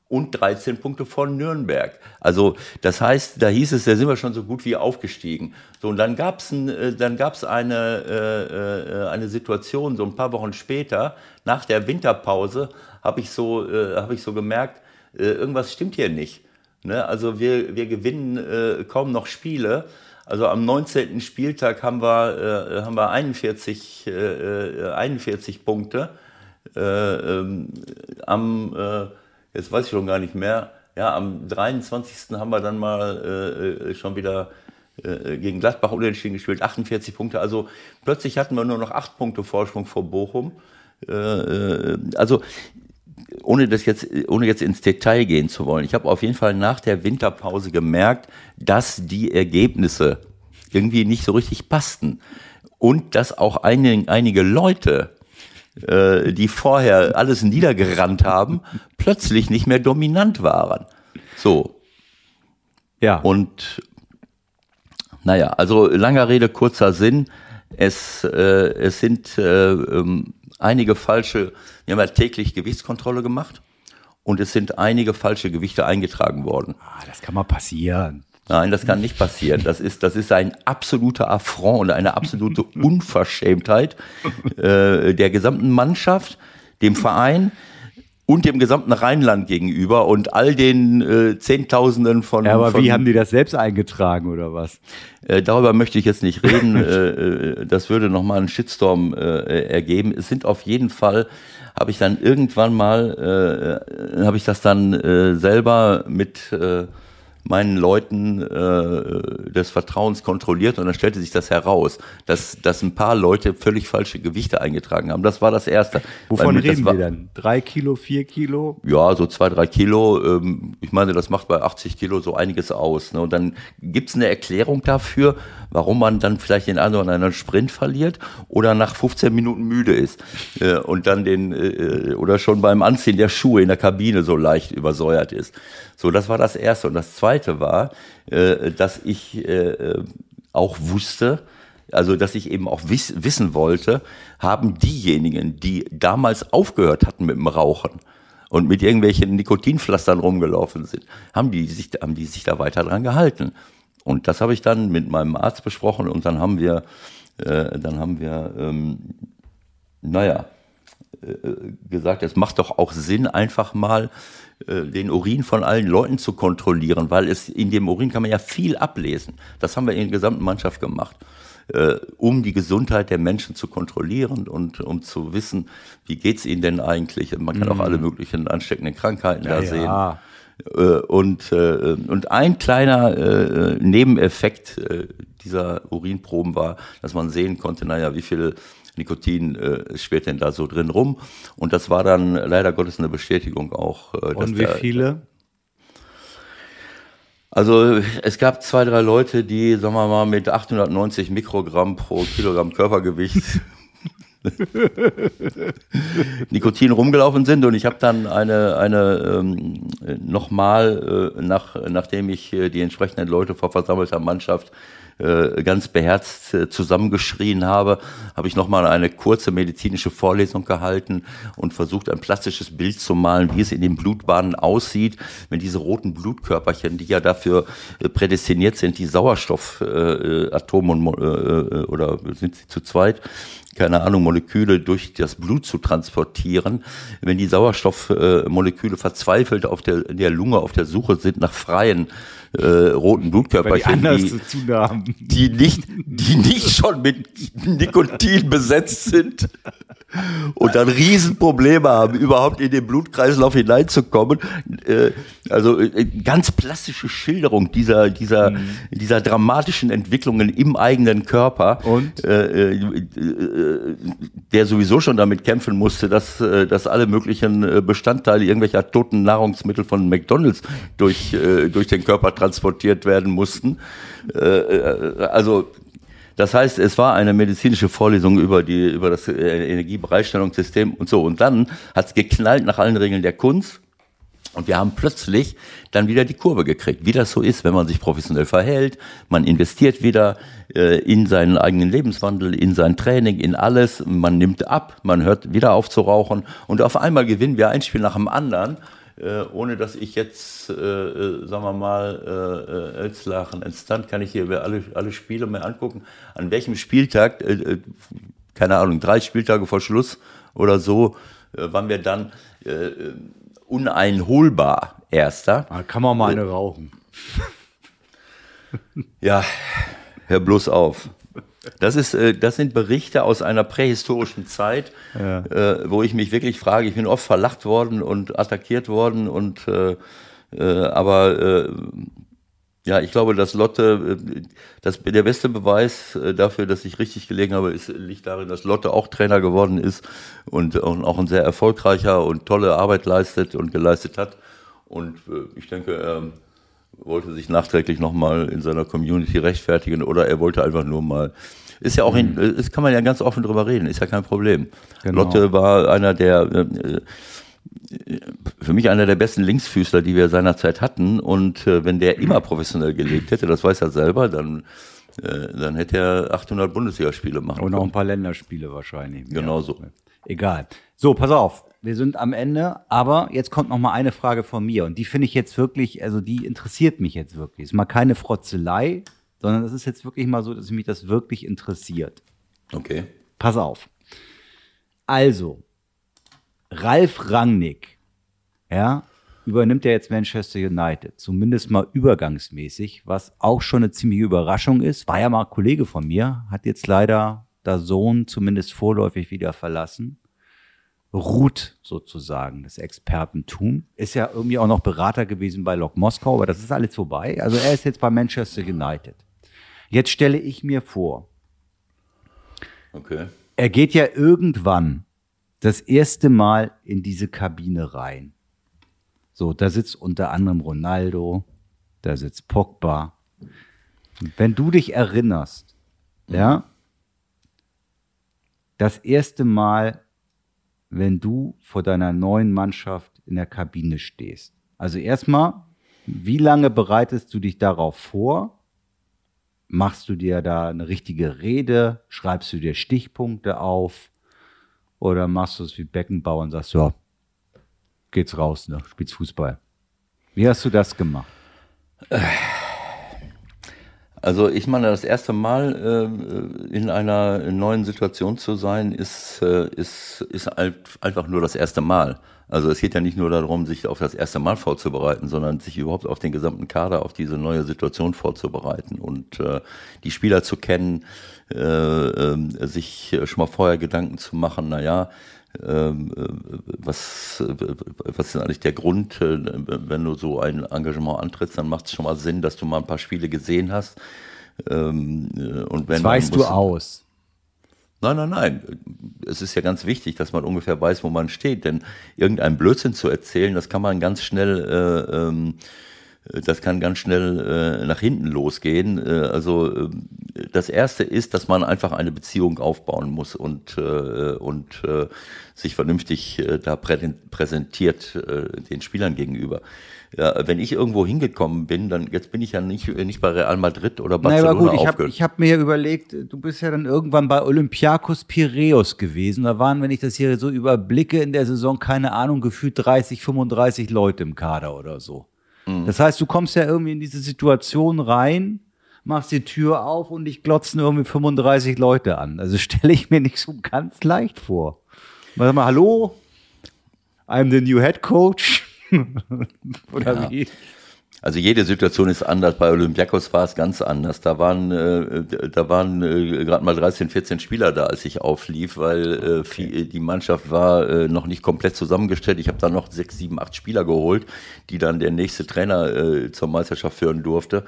und 13 Punkte vor Nürnberg. Also das heißt, da hieß es, da sind wir schon so gut wie aufgestiegen. So und dann gab's ein, äh, dann gab's eine äh, äh, eine Situation so ein paar Wochen später nach der Winterpause habe ich so äh, habe ich so gemerkt, äh, irgendwas stimmt hier nicht. Ne? Also wir wir gewinnen äh, kaum noch Spiele. Also am 19. Spieltag haben wir haben wir 41 äh, äh, 41 Punkte. Äh, ähm, am jetzt weiß ich schon gar nicht mehr, ja, am 23. haben wir dann mal äh, äh, schon wieder äh, gegen Gladbach unentschieden gespielt, 48 Punkte. Also plötzlich hatten wir nur noch acht Punkte Vorsprung vor Bochum. Äh, äh, also ohne das jetzt, ohne jetzt ins Detail gehen zu wollen, ich habe auf jeden Fall nach der Winterpause gemerkt, dass die Ergebnisse irgendwie nicht so richtig passten und dass auch einige, einige Leute, äh, die vorher alles niedergerannt haben, plötzlich nicht mehr dominant waren. So. Ja. Und naja, also langer Rede, kurzer Sinn. Es, äh, es sind äh, ähm, einige falsche, wir haben ja täglich Gewichtskontrolle gemacht und es sind einige falsche Gewichte eingetragen worden. Ah, das kann mal passieren. Nein, das kann nicht passieren. Das ist, das ist ein absoluter Affront und eine absolute [laughs] Unverschämtheit äh, der gesamten Mannschaft, dem Verein und dem gesamten Rheinland gegenüber und all den äh, Zehntausenden von. Ja, aber von, wie haben die das selbst eingetragen oder was? Äh, darüber möchte ich jetzt nicht reden. [laughs] äh, äh, das würde nochmal einen Shitstorm äh, ergeben. Es sind auf jeden Fall, habe ich dann irgendwann mal, äh, habe ich das dann äh, selber mit äh, meinen Leuten äh, des Vertrauens kontrolliert und dann stellte sich das heraus, dass, dass ein paar Leute völlig falsche Gewichte eingetragen haben. Das war das Erste. Wovon Weil reden war, wir denn? Drei Kilo, vier Kilo? ja, so zwei, drei Kilo. Ähm, ich meine, das macht bei 80 Kilo so einiges aus. Ne? Und dann gibt's eine Erklärung dafür, warum man dann vielleicht den einen oder anderen Sprint verliert oder nach 15 Minuten müde ist äh, und dann den äh, oder schon beim Anziehen der Schuhe in der Kabine so leicht übersäuert ist. So, das war das Erste. Und das Zweite war, äh, dass ich äh, äh, auch wusste, also dass ich eben auch wiss, wissen wollte, haben diejenigen, die damals aufgehört hatten mit dem Rauchen und mit irgendwelchen Nikotinpflastern rumgelaufen sind, haben die sich, haben die sich da weiter dran gehalten. Und das habe ich dann mit meinem Arzt besprochen und dann haben wir, äh, dann haben wir, ähm, naja, gesagt, es macht doch auch Sinn, einfach mal äh, den Urin von allen Leuten zu kontrollieren, weil es in dem Urin kann man ja viel ablesen. Das haben wir in der gesamten Mannschaft gemacht, äh, um die Gesundheit der Menschen zu kontrollieren und um zu wissen, wie geht's ihnen denn eigentlich. Man kann auch alle möglichen ansteckenden Krankheiten da sehen. ja. Äh, Und, und ein kleiner Nebeneffekt dieser Urinproben war, dass man sehen konnte, naja, wie viel Nikotin äh, schwirrt denn da so drin rum. Und das war dann leider Gottes eine Bestätigung auch. Äh, Und wie der- viele? Also es gab zwei, drei Leute, die, sagen wir mal, mit 890 Mikrogramm pro Kilogramm Körpergewicht [laughs] Nikotin rumgelaufen sind und ich habe dann eine, eine ähm, nochmal, äh, nach, nachdem ich äh, die entsprechenden Leute vor versammelter Mannschaft äh, ganz beherzt äh, zusammengeschrien habe, habe ich nochmal eine kurze medizinische Vorlesung gehalten und versucht, ein plastisches Bild zu malen, wie es in den Blutbahnen aussieht, wenn diese roten Blutkörperchen, die ja dafür äh, prädestiniert sind, die Sauerstoffatome äh, Atome und äh, äh, oder sind sie zu zweit, keine Ahnung, Moleküle durch das Blut zu transportieren. Wenn die Sauerstoffmoleküle äh, verzweifelt auf der, in der Lunge auf der Suche sind nach freien äh, roten die Blutkörperchen, die, haben. die nicht, die nicht schon mit Nikotin besetzt sind und dann Riesenprobleme haben, überhaupt in den Blutkreislauf hineinzukommen. Äh, also äh, ganz plastische Schilderung dieser, dieser, dieser dramatischen Entwicklungen im eigenen Körper. Und? Äh, äh, äh, der sowieso schon damit kämpfen musste, dass, äh, dass alle möglichen äh, Bestandteile irgendwelcher toten Nahrungsmittel von McDonalds durch, äh, durch den Körper transportiert werden mussten. Äh, äh, also das heißt, es war eine medizinische Vorlesung über die über das äh, Energiebereitstellungssystem und so. Und dann hat es geknallt nach allen Regeln der Kunst. Und wir haben plötzlich dann wieder die Kurve gekriegt, wie das so ist, wenn man sich professionell verhält. Man investiert wieder äh, in seinen eigenen Lebenswandel, in sein Training, in alles. Man nimmt ab, man hört wieder auf zu rauchen. Und auf einmal gewinnen wir ein Spiel nach dem anderen, äh, ohne dass ich jetzt, äh, äh, sagen wir mal, äh, äh, Elslachen, Instant kann ich hier alle, alle Spiele mir angucken. An welchem Spieltag, äh, äh, keine Ahnung, drei Spieltage vor Schluss oder so, äh, waren wir dann äh, äh, uneinholbar Erster. Da kann man mal eine rauchen. [laughs] Ja, hör bloß auf. Das, ist, äh, das sind Berichte aus einer prähistorischen Zeit, äh, wo ich mich wirklich frage, ich bin oft verlacht worden und attackiert worden und äh, aber Ja, ich glaube, dass Lotte, äh, das, der beste Beweis äh, dafür, dass ich richtig gelegen habe, ist, liegt darin, dass Lotte auch Trainer geworden ist und auch ein sehr erfolgreicher und tolle Arbeit leistet und geleistet hat. Und äh, ich denke, er wollte sich nachträglich nochmal in seiner Community rechtfertigen oder er wollte einfach nur mal ist ja auch, in, das kann man ja ganz offen drüber reden, ist ja kein Problem. Genau. Lotte war einer der, für mich einer der besten Linksfüßler, die wir seinerzeit hatten. Und äh, wenn der immer professionell gelebt hätte, das weiß er selber, dann, äh, dann hätte er 800 Bundesligaspiele machen Und auch ein paar Länderspiele wahrscheinlich. Genau ja. so. Egal. So, pass auf. Wir sind am Ende, aber jetzt kommt noch mal eine Frage von mir und die finde ich jetzt wirklich, also die interessiert mich jetzt wirklich. Ist mal keine Frotzelei, sondern es ist jetzt wirklich mal so, dass mich das wirklich interessiert. Okay. Pass auf. Also, Ralf Rangnick, ja, übernimmt ja jetzt Manchester United, zumindest mal übergangsmäßig, was auch schon eine ziemliche Überraschung ist. War ja mal Kollege von mir, hat jetzt leider der Sohn zumindest vorläufig wieder verlassen. Ruht sozusagen das Expertentum. Ist ja irgendwie auch noch Berater gewesen bei Lok Moskau, aber das ist alles vorbei. Also er ist jetzt bei Manchester United. Jetzt stelle ich mir vor, okay. er geht ja irgendwann das erste Mal in diese Kabine rein. So, da sitzt unter anderem Ronaldo, da sitzt Pogba. Wenn du dich erinnerst, mhm. ja, das erste Mal, wenn du vor deiner neuen Mannschaft in der Kabine stehst. Also erstmal, wie lange bereitest du dich darauf vor? Machst du dir da eine richtige Rede? Schreibst du dir Stichpunkte auf? Oder machst du es wie Beckenbauer und sagst, ja, geht's raus, ne? spielst Fußball. Wie hast du das gemacht? Also ich meine, das erste Mal äh, in einer neuen Situation zu sein, ist, äh, ist, ist einfach nur das erste Mal. Also es geht ja nicht nur darum, sich auf das erste Mal vorzubereiten, sondern sich überhaupt auf den gesamten Kader, auf diese neue Situation vorzubereiten und äh, die Spieler zu kennen, äh, äh, sich schon mal vorher Gedanken zu machen, naja, ähm, äh, was, was ist denn eigentlich der Grund, äh, wenn du so ein Engagement antrittst, dann macht es schon mal Sinn, dass du mal ein paar Spiele gesehen hast. Ähm, äh, und wenn, das weißt du aus. Nein, nein, nein. Es ist ja ganz wichtig, dass man ungefähr weiß, wo man steht. Denn irgendein Blödsinn zu erzählen, das kann man ganz schnell, äh, ähm, das kann ganz schnell äh, nach hinten losgehen. Äh, also äh, das erste ist, dass man einfach eine Beziehung aufbauen muss und äh, und äh, sich vernünftig äh, da präsentiert äh, den Spielern gegenüber. Ja, wenn ich irgendwo hingekommen bin, dann jetzt bin ich ja nicht, nicht bei Real Madrid oder Barcelona naja, gut, ich habe hab mir überlegt, du bist ja dann irgendwann bei Olympiakos Piraeus gewesen. Da waren, wenn ich das hier so überblicke, in der Saison, keine Ahnung, gefühlt 30, 35 Leute im Kader oder so. Mhm. Das heißt, du kommst ja irgendwie in diese Situation rein, machst die Tür auf und dich glotzen irgendwie 35 Leute an. Also [laughs] stelle ich mir nicht so ganz leicht vor. Sag mal, hallo, I'm the new head coach. [laughs] Oder ja. wie? Also jede Situation ist anders. Bei Olympiakos war es ganz anders. Da waren, äh, da waren äh, gerade mal 13, 14 Spieler da, als ich auflief, weil äh, okay. die Mannschaft war äh, noch nicht komplett zusammengestellt. Ich habe da noch sechs, sieben, acht Spieler geholt, die dann der nächste Trainer äh, zur Meisterschaft führen durfte.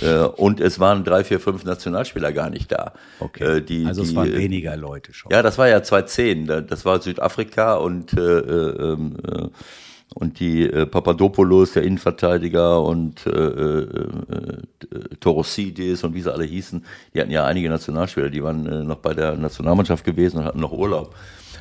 Äh, und es waren drei, vier, fünf Nationalspieler gar nicht da. Okay. Äh, die, also es die, waren weniger Leute schon. Ja, das war ja 2010. Das war Südafrika und äh, äh, äh, und die äh, Papadopoulos, der Innenverteidiger und äh, äh, äh, Torosidis und wie sie alle hießen, die hatten ja einige Nationalspieler, die waren äh, noch bei der Nationalmannschaft gewesen und hatten noch Urlaub.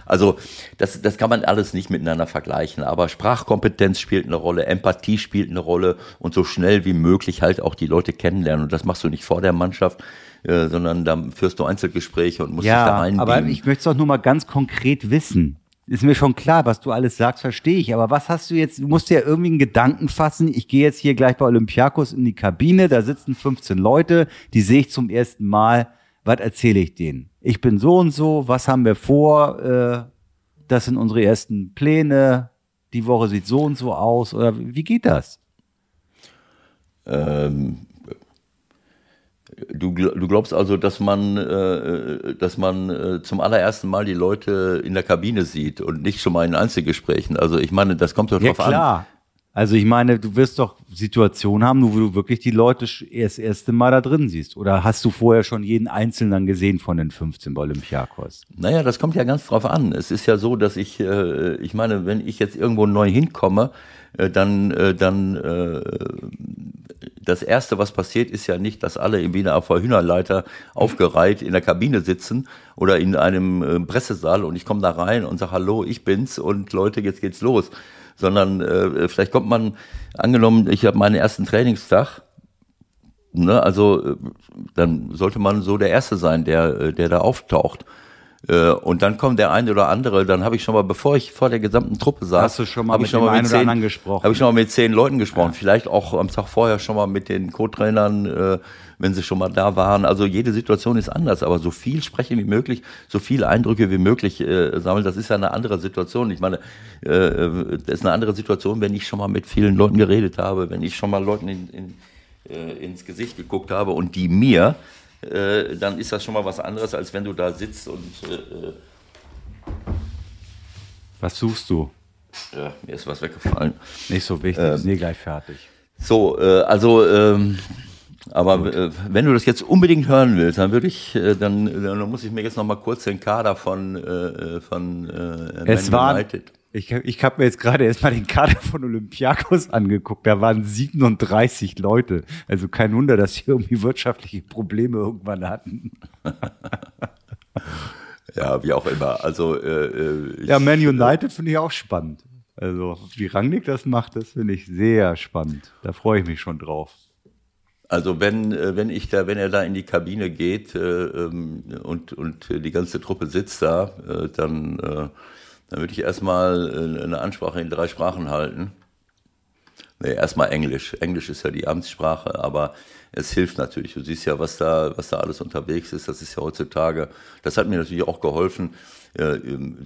Also das, das kann man alles nicht miteinander vergleichen, aber Sprachkompetenz spielt eine Rolle, Empathie spielt eine Rolle und so schnell wie möglich halt auch die Leute kennenlernen. Und das machst du nicht vor der Mannschaft, äh, sondern da führst du Einzelgespräche und musst ja, dich da einbiegen. aber ich möchte es auch nur mal ganz konkret wissen ist mir schon klar, was du alles sagst, verstehe ich. Aber was hast du jetzt? Du musst ja irgendwie einen Gedanken fassen. Ich gehe jetzt hier gleich bei Olympiakos in die Kabine, da sitzen 15 Leute, die sehe ich zum ersten Mal. Was erzähle ich denen? Ich bin so und so, was haben wir vor? Äh, das sind unsere ersten Pläne. Die Woche sieht so und so aus. Oder wie geht das? Ähm, Du, du glaubst also, dass man, äh, dass man äh, zum allerersten Mal die Leute in der Kabine sieht und nicht schon mal in Einzelgesprächen. Also ich meine, das kommt doch ja, drauf klar. an. Also ich meine, du wirst doch Situationen haben, wo du wirklich die Leute das erste Mal da drin siehst. Oder hast du vorher schon jeden Einzelnen gesehen von den 15 bei Olympiakos? Naja, das kommt ja ganz drauf an. Es ist ja so, dass ich, äh, ich meine, wenn ich jetzt irgendwo neu hinkomme, äh, dann, äh, dann äh, das Erste, was passiert, ist ja nicht, dass alle im Wiener Hühnerleiter aufgereiht in der Kabine sitzen oder in einem äh, Pressesaal und ich komme da rein und sage, hallo, ich bin's und Leute, jetzt geht's los sondern äh, vielleicht kommt man, angenommen, ich habe meinen ersten Trainingstag, ne, also äh, dann sollte man so der Erste sein, der, äh, der da auftaucht. Äh, und dann kommt der eine oder andere, dann habe ich schon mal, bevor ich vor der gesamten Truppe saß, Hast du schon mal habe mit ich schon mal mit zehn, anderen gesprochen? habe ich schon mal mit zehn Leuten gesprochen. Vielleicht auch am Tag vorher schon mal mit den Co-Trainern, äh, wenn sie schon mal da waren. Also jede Situation ist anders, aber so viel sprechen wie möglich, so viele Eindrücke wie möglich äh, sammeln, das ist ja eine andere Situation. Ich meine, das ist eine andere Situation, wenn ich schon mal mit vielen Leuten geredet habe, wenn ich schon mal Leuten in, in, ins Gesicht geguckt habe und die mir, äh, dann ist das schon mal was anderes, als wenn du da sitzt und äh, Was suchst du? ja, mir ist was weggefallen. Nicht so wichtig, Ähm, ist eh gleich fertig. So, äh, also, ähm, aber äh, wenn du das jetzt unbedingt hören willst, dann würde ich, äh, dann, dann muss ich mir jetzt noch mal kurz den Kader von äh, von äh, Es waren, United. Ich, ich habe mir jetzt gerade erstmal den Kader von Olympiakos angeguckt. Da waren 37 Leute. Also kein Wunder, dass sie irgendwie wirtschaftliche Probleme irgendwann hatten. [laughs] Ja, wie auch immer. Also äh, äh, ich, Ja, Man United finde ich auch spannend. Also wie Rangnick das macht, das finde ich sehr spannend. Da freue ich mich schon drauf. Also wenn, äh, wenn ich da, wenn er da in die Kabine geht äh, ähm, und, und die ganze Truppe sitzt da, äh, dann, äh, dann würde ich erstmal äh, eine Ansprache in drei Sprachen halten. Nee, erstmal Englisch. Englisch ist ja die Amtssprache, aber es hilft natürlich. Du siehst ja, was da, was da alles unterwegs ist. Das ist ja heutzutage, das hat mir natürlich auch geholfen, äh,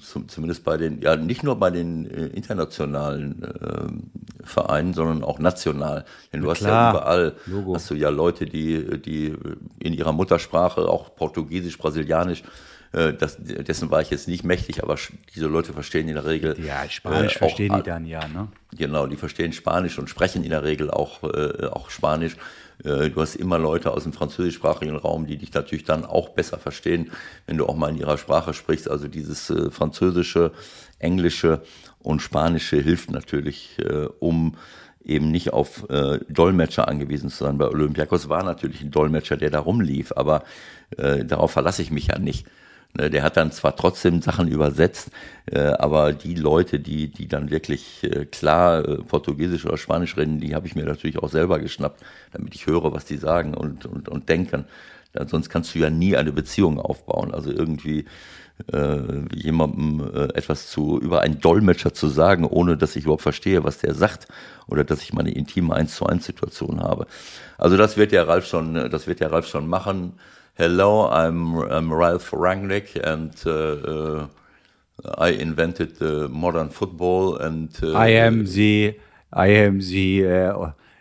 zum, zumindest bei den, ja, nicht nur bei den äh, internationalen äh, Vereinen, sondern auch national. Denn du hast ja überall, Logo. hast du ja Leute, die, die in ihrer Muttersprache, auch Portugiesisch, Brasilianisch, das, dessen war ich jetzt nicht mächtig, aber diese Leute verstehen in der Regel. Ja, Spanisch äh, verstehen die dann ja, ne? Genau, die verstehen Spanisch und sprechen in der Regel auch, äh, auch Spanisch. Äh, du hast immer Leute aus dem französischsprachigen Raum, die dich natürlich dann auch besser verstehen, wenn du auch mal in ihrer Sprache sprichst. Also dieses äh, französische, englische und spanische hilft natürlich, äh, um eben nicht auf äh, Dolmetscher angewiesen zu sein. Bei Olympiakos war natürlich ein Dolmetscher, der da rumlief, aber äh, darauf verlasse ich mich ja nicht. Ne, Der hat dann zwar trotzdem Sachen übersetzt, äh, aber die Leute, die, die dann wirklich äh, klar äh, Portugiesisch oder Spanisch reden, die habe ich mir natürlich auch selber geschnappt, damit ich höre, was die sagen und, und, und denken. Sonst kannst du ja nie eine Beziehung aufbauen. Also irgendwie äh, jemandem äh, etwas zu über einen Dolmetscher zu sagen, ohne dass ich überhaupt verstehe, was der sagt oder dass ich meine intime 1 zu 1 Situation habe. Also das wird der Ralf schon, das wird der Ralf schon machen. Hello, I'm, I'm Ralph Rangnick and uh, uh, I invented the modern football and uh, I am the, I am the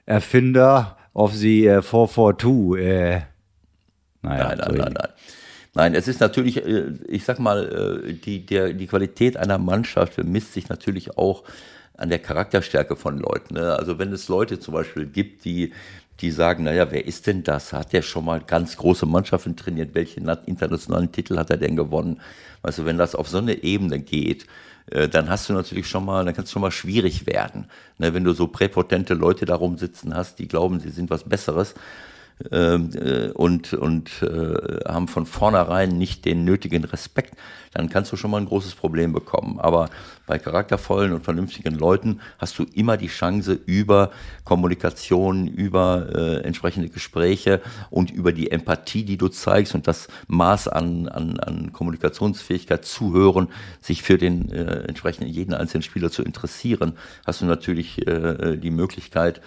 Erfinder of the äh, 442. Äh. Naja, Nein, nein, nein, nein. Nein, es ist natürlich, äh, ich sag mal, äh, die, der, die Qualität einer Mannschaft bemisst sich natürlich auch an der Charakterstärke von Leuten. Ne? Also wenn es Leute zum Beispiel gibt, die, die sagen, naja, wer ist denn das? Hat der schon mal ganz große Mannschaften trainiert? Welche na- internationalen Titel hat er denn gewonnen? Weißt du, wenn das auf so eine Ebene geht, äh, dann hast du natürlich schon mal, dann kann es schon mal schwierig werden. Ne? Wenn du so präpotente Leute da rumsitzen hast, die glauben, sie sind was Besseres, äh, und, und äh, haben von vornherein nicht den nötigen Respekt, dann kannst du schon mal ein großes Problem bekommen. Aber bei charaktervollen und vernünftigen Leuten hast du immer die Chance, über Kommunikation, über äh, entsprechende Gespräche und über die Empathie, die du zeigst und das Maß an, an, an Kommunikationsfähigkeit, Zuhören, sich für den äh, entsprechenden jeden einzelnen Spieler zu interessieren, hast du natürlich äh, die Möglichkeit,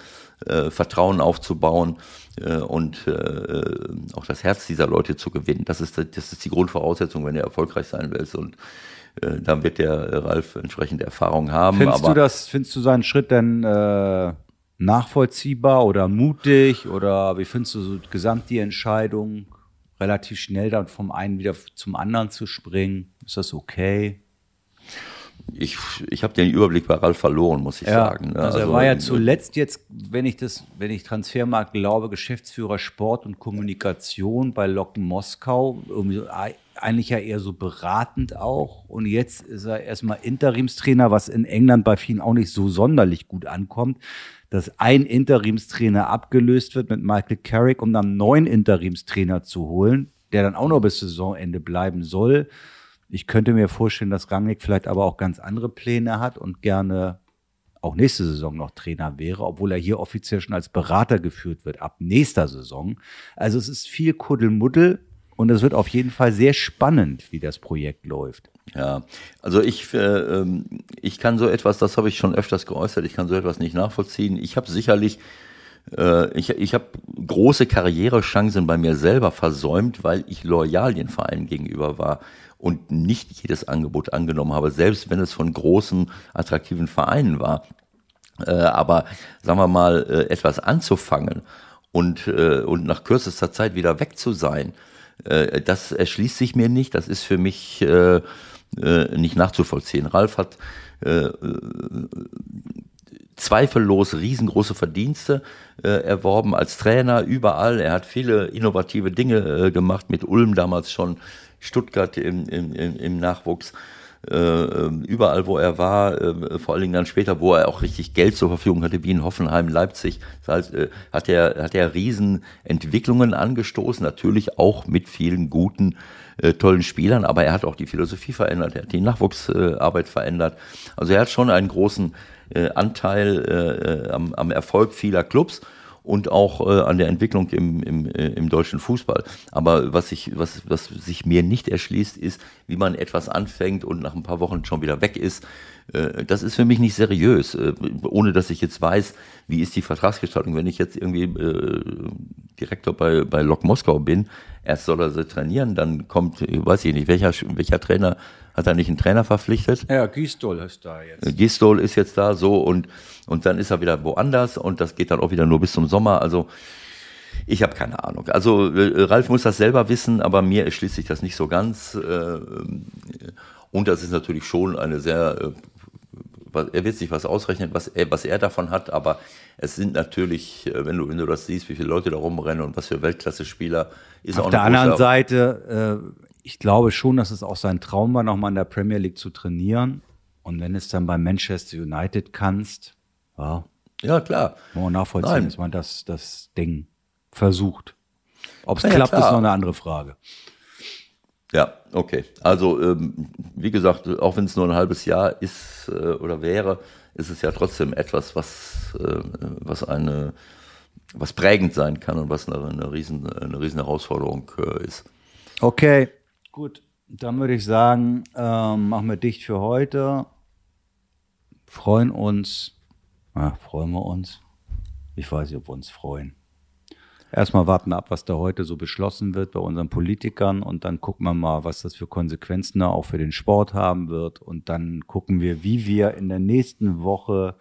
äh, Vertrauen aufzubauen und äh, auch das Herz dieser Leute zu gewinnen. Das ist, das ist die Grundvoraussetzung, wenn du erfolgreich sein willst. Und äh, dann wird der Ralf entsprechende Erfahrung haben. Findest aber du das, findest du seinen Schritt denn äh, nachvollziehbar oder mutig oder wie findest du so gesamt die Entscheidung, relativ schnell dann vom einen wieder zum anderen zu springen? Ist das okay? Ich, ich habe den Überblick bei Ralf verloren, muss ich Ja, sagen. ne? also, er war ja zuletzt jetzt, wenn ich das, wenn ich Transfermarkt glaube, Geschäftsführer Sport und Kommunikation bei Lok Moskau, irgendwie eigentlich ja eher so beratend auch. Und jetzt ist er erstmal Interimstrainer, was in England bei vielen auch nicht so sonderlich gut ankommt, dass ein Interimstrainer abgelöst wird mit Michael Carrick, um dann einen neuen Interimstrainer zu holen, der dann auch noch bis Saisonende bleiben soll. Ich könnte mir vorstellen, dass Rangnick vielleicht aber auch ganz andere Pläne hat und gerne auch nächste Saison noch Trainer wäre, obwohl er hier offiziell schon als Berater geführt wird ab nächster Saison. Also es ist viel Kuddelmuddel und es wird auf jeden Fall sehr spannend, wie das Projekt läuft. Ja, also ich, äh, ähm, ich kann so etwas, das habe ich schon öfters geäußert, ich kann so etwas nicht nachvollziehen. Ich habe sicherlich, äh, ich, ich habe große Karrierechancen bei mir selber versäumt, weil ich loyal den Verein gegenüber war und nicht jedes Angebot angenommen habe, selbst wenn es von großen, attraktiven Vereinen war. Äh, aber sagen wir mal, äh, etwas anzufangen und, äh, und nach kürzester Zeit wieder weg zu sein, äh, das erschließt sich mir nicht. Das ist für mich äh, äh, nicht nachzuvollziehen. Ralf hat zweifellos riesengroße Verdienste äh, erworben als Trainer überall. Er hat viele innovative Dinge äh, gemacht mit Ulm damals schon, Stuttgart im, im, im, im Nachwuchs. Äh, äh, überall, wo er war, äh, vor allen Dingen dann später, wo er auch richtig Geld zur Verfügung hatte, wie in Hoffenheim, Leipzig, das heißt, äh, hat er hat er Riesenentwicklungen angestoßen, natürlich auch mit vielen guten, äh, tollen Spielern, aber er hat auch die Philosophie verändert, er hat die Nachwuchsarbeit verändert. Also er hat schon einen großen Anteil am, am Erfolg vieler Clubs und auch äh, an der Entwicklung im, im, äh, im deutschen Fußball. Aber was, ich, was, was sich mir nicht erschließt, ist, wie man etwas anfängt und nach ein paar Wochen schon wieder weg ist. Äh, das ist für mich nicht seriös, äh, ohne dass ich jetzt weiß, wie ist die Vertragsgestaltung. Wenn ich jetzt irgendwie äh, Direktor bei, bei Lok Moskau bin, erst soll er sie trainieren, dann kommt, weiß ich nicht, welcher, welcher Trainer, hat er nicht einen Trainer verpflichtet? Ja, Güstol ist da jetzt. Gistol ist jetzt da so und, und dann ist er wieder woanders und das geht dann auch wieder nur bis zum Sommer. Also ich habe keine Ahnung. Also äh, Ralf muss das selber wissen, aber mir erschließt sich das nicht so ganz. Äh, und das ist natürlich schon eine sehr, äh, er wird sich was ausrechnen, was er, was er davon hat, aber es sind natürlich, äh, wenn du, wenn du das siehst, wie viele Leute da rumrennen und was für Weltklasse-Spieler, ist Auf auch der anderen Seite, äh, ich glaube schon, dass es auch sein Traum war, nochmal in der Premier League zu trainieren. Und wenn es dann bei Manchester United kannst, ja, Ja, klar. muss man nachvollziehen, Nein. dass man das, das Ding versucht. Ob es Ja, klappt, ist klar. noch eine andere Frage. Ja, okay. Also ähm, wie gesagt, auch wenn es nur ein halbes Jahr ist äh, oder wäre, ist es ja trotzdem etwas, was, äh, was eine was prägend sein kann und was eine, eine riesen eine riesen Herausforderung äh, ist. Okay, gut. Dann würde ich sagen, ähm, machen wir dicht für heute. Freuen uns. Ja, freuen wir uns. Ich weiß nicht, ob wir uns freuen. Erstmal warten ab, was da heute so beschlossen wird bei unseren Politikern und dann gucken wir mal, was das für Konsequenzen da auch für den Sport haben wird. Und dann gucken wir, wie wir in der nächsten Woche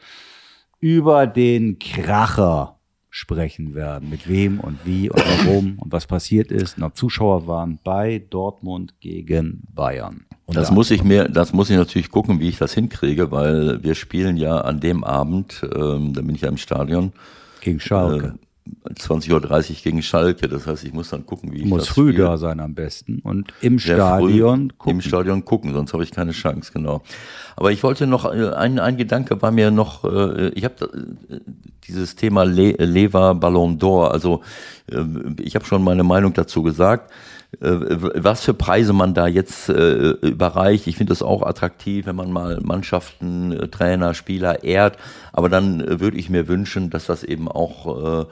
über den Kracher sprechen werden. Mit wem und wie und warum und was passiert ist ob Zuschauer waren bei Dortmund gegen Bayern. Und Das muss ich mir, das muss ich natürlich gucken, wie ich das hinkriege, weil wir spielen ja an dem Abend, ähm, da bin ich ja im Stadion, gegen Schalke. Äh, 20.30 Uhr gegen Schalke. Das heißt, ich muss dann gucken, wie ich muss das früh Spiel- da sein am besten und im Sehr Stadion früh gucken. Im Stadion gucken, sonst habe ich keine Chance, genau. Aber ich wollte noch, äh, ein, ein Gedanke war mir noch, äh, ich habe äh, dieses Thema Le Lever Ballon d'Or, also äh, ich habe schon meine Meinung dazu gesagt, was für Preise man da jetzt äh, überreicht. Ich finde das auch attraktiv, wenn man mal Mannschaften, Trainer, Spieler ehrt, aber dann würde ich mir wünschen, dass das eben auch äh,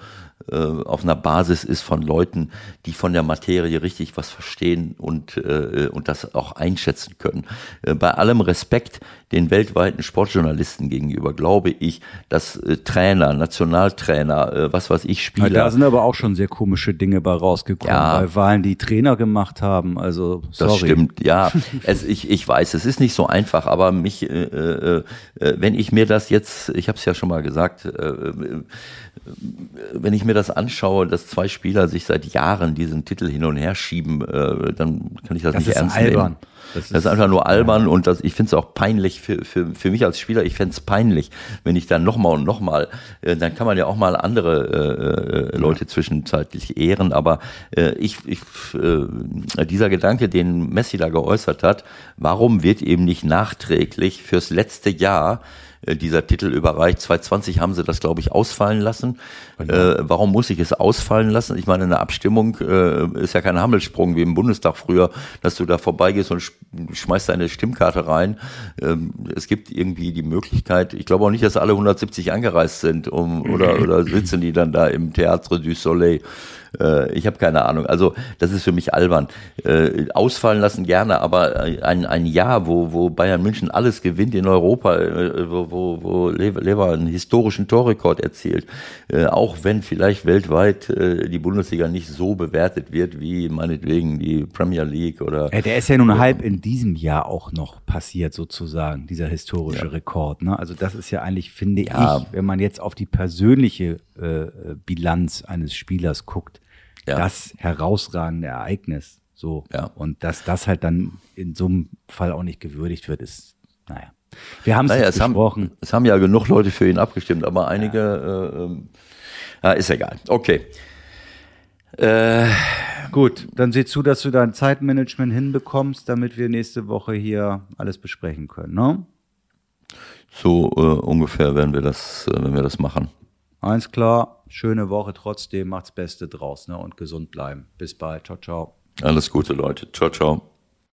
äh, auf einer Basis ist von Leuten, die von der Materie richtig was verstehen und, äh, und das auch einschätzen können. Äh, bei allem Respekt den weltweiten Sportjournalisten gegenüber glaube ich, dass äh, Trainer, Nationaltrainer, äh, was weiß ich, Ja, Spieler, da sind aber auch schon sehr komische Dinge bei rausgekommen, Ja. bei Wahlen, die Trainer gemacht haben. Also, sorry. Das stimmt, ja. [laughs] Es, ich, ich weiß, es ist nicht so einfach, aber mich, äh, äh, äh, wenn ich mir das jetzt, ich habe es ja schon mal gesagt, äh, äh, wenn ich mir das anschaue, dass zwei Spieler sich seit Jahren diesen Titel hin und her schieben, äh, dann kann ich das, Das nicht ist ernst albern. nehmen. Das Das ist, ist- einfach nur albern und das, ich finde es auch peinlich für, für, für mich als Spieler, ich fände es peinlich, wenn ich dann nochmal und nochmal, äh, dann kann man ja auch mal andere äh, äh, Leute zwischenzeitlich ehren, aber äh, ich, ich äh, dieser Gedanke, den Messi da geäußert hat, warum wird eben nicht nachträglich fürs letzte Jahr dieser Titel überreicht. 2020 haben sie das, glaube ich, ausfallen lassen. Genau. Äh, warum muss ich es ausfallen lassen? Ich meine, eine Abstimmung äh, ist ja kein Hammelsprung wie im Bundestag früher, dass du da vorbeigehst und schmeißt deine Stimmkarte rein. Ähm, es gibt irgendwie die Möglichkeit, ich glaube auch nicht, dass alle 170 angereist sind, um, oder, [laughs] oder sitzen die dann da im Théâtre du Soleil. Äh, ich habe keine Ahnung. Also das ist für mich albern. Äh, ausfallen lassen gerne, aber ein, ein Jahr, wo, wo Bayern München alles gewinnt in Europa, äh, wo, wo, wo Lever einen historischen Torrekord erzielt, äh, auch wenn vielleicht weltweit äh, die Bundesliga nicht so bewertet wird wie meinetwegen die Premier League oder. Ja, der ist ja nun halb in diesem Jahr auch noch passiert sozusagen, dieser historische ja. Rekord. Ne? Also das ist ja eigentlich, finde ja. ich, wenn man jetzt auf die persönliche äh, Bilanz eines Spielers guckt, ja. das herausragende Ereignis. So. Ja. Und dass das halt dann in so einem Fall auch nicht gewürdigt wird, ist, naja. Wir haben naja, es besprochen. Haben, es haben ja genug Leute für ihn abgestimmt, aber einige, ja, äh, ähm, ja ist egal. Okay. Äh, Gut, dann sieh zu, dass du dein Zeitmanagement hinbekommst, damit wir nächste Woche hier alles besprechen können, ne? So äh, ungefähr werden wir das, äh, wenn wir das machen. Eins klar, schöne Woche trotzdem, macht's Beste draus ne, und gesund bleiben. Bis bald. Ciao, ciao. Alles Gute, Leute. Ciao, ciao.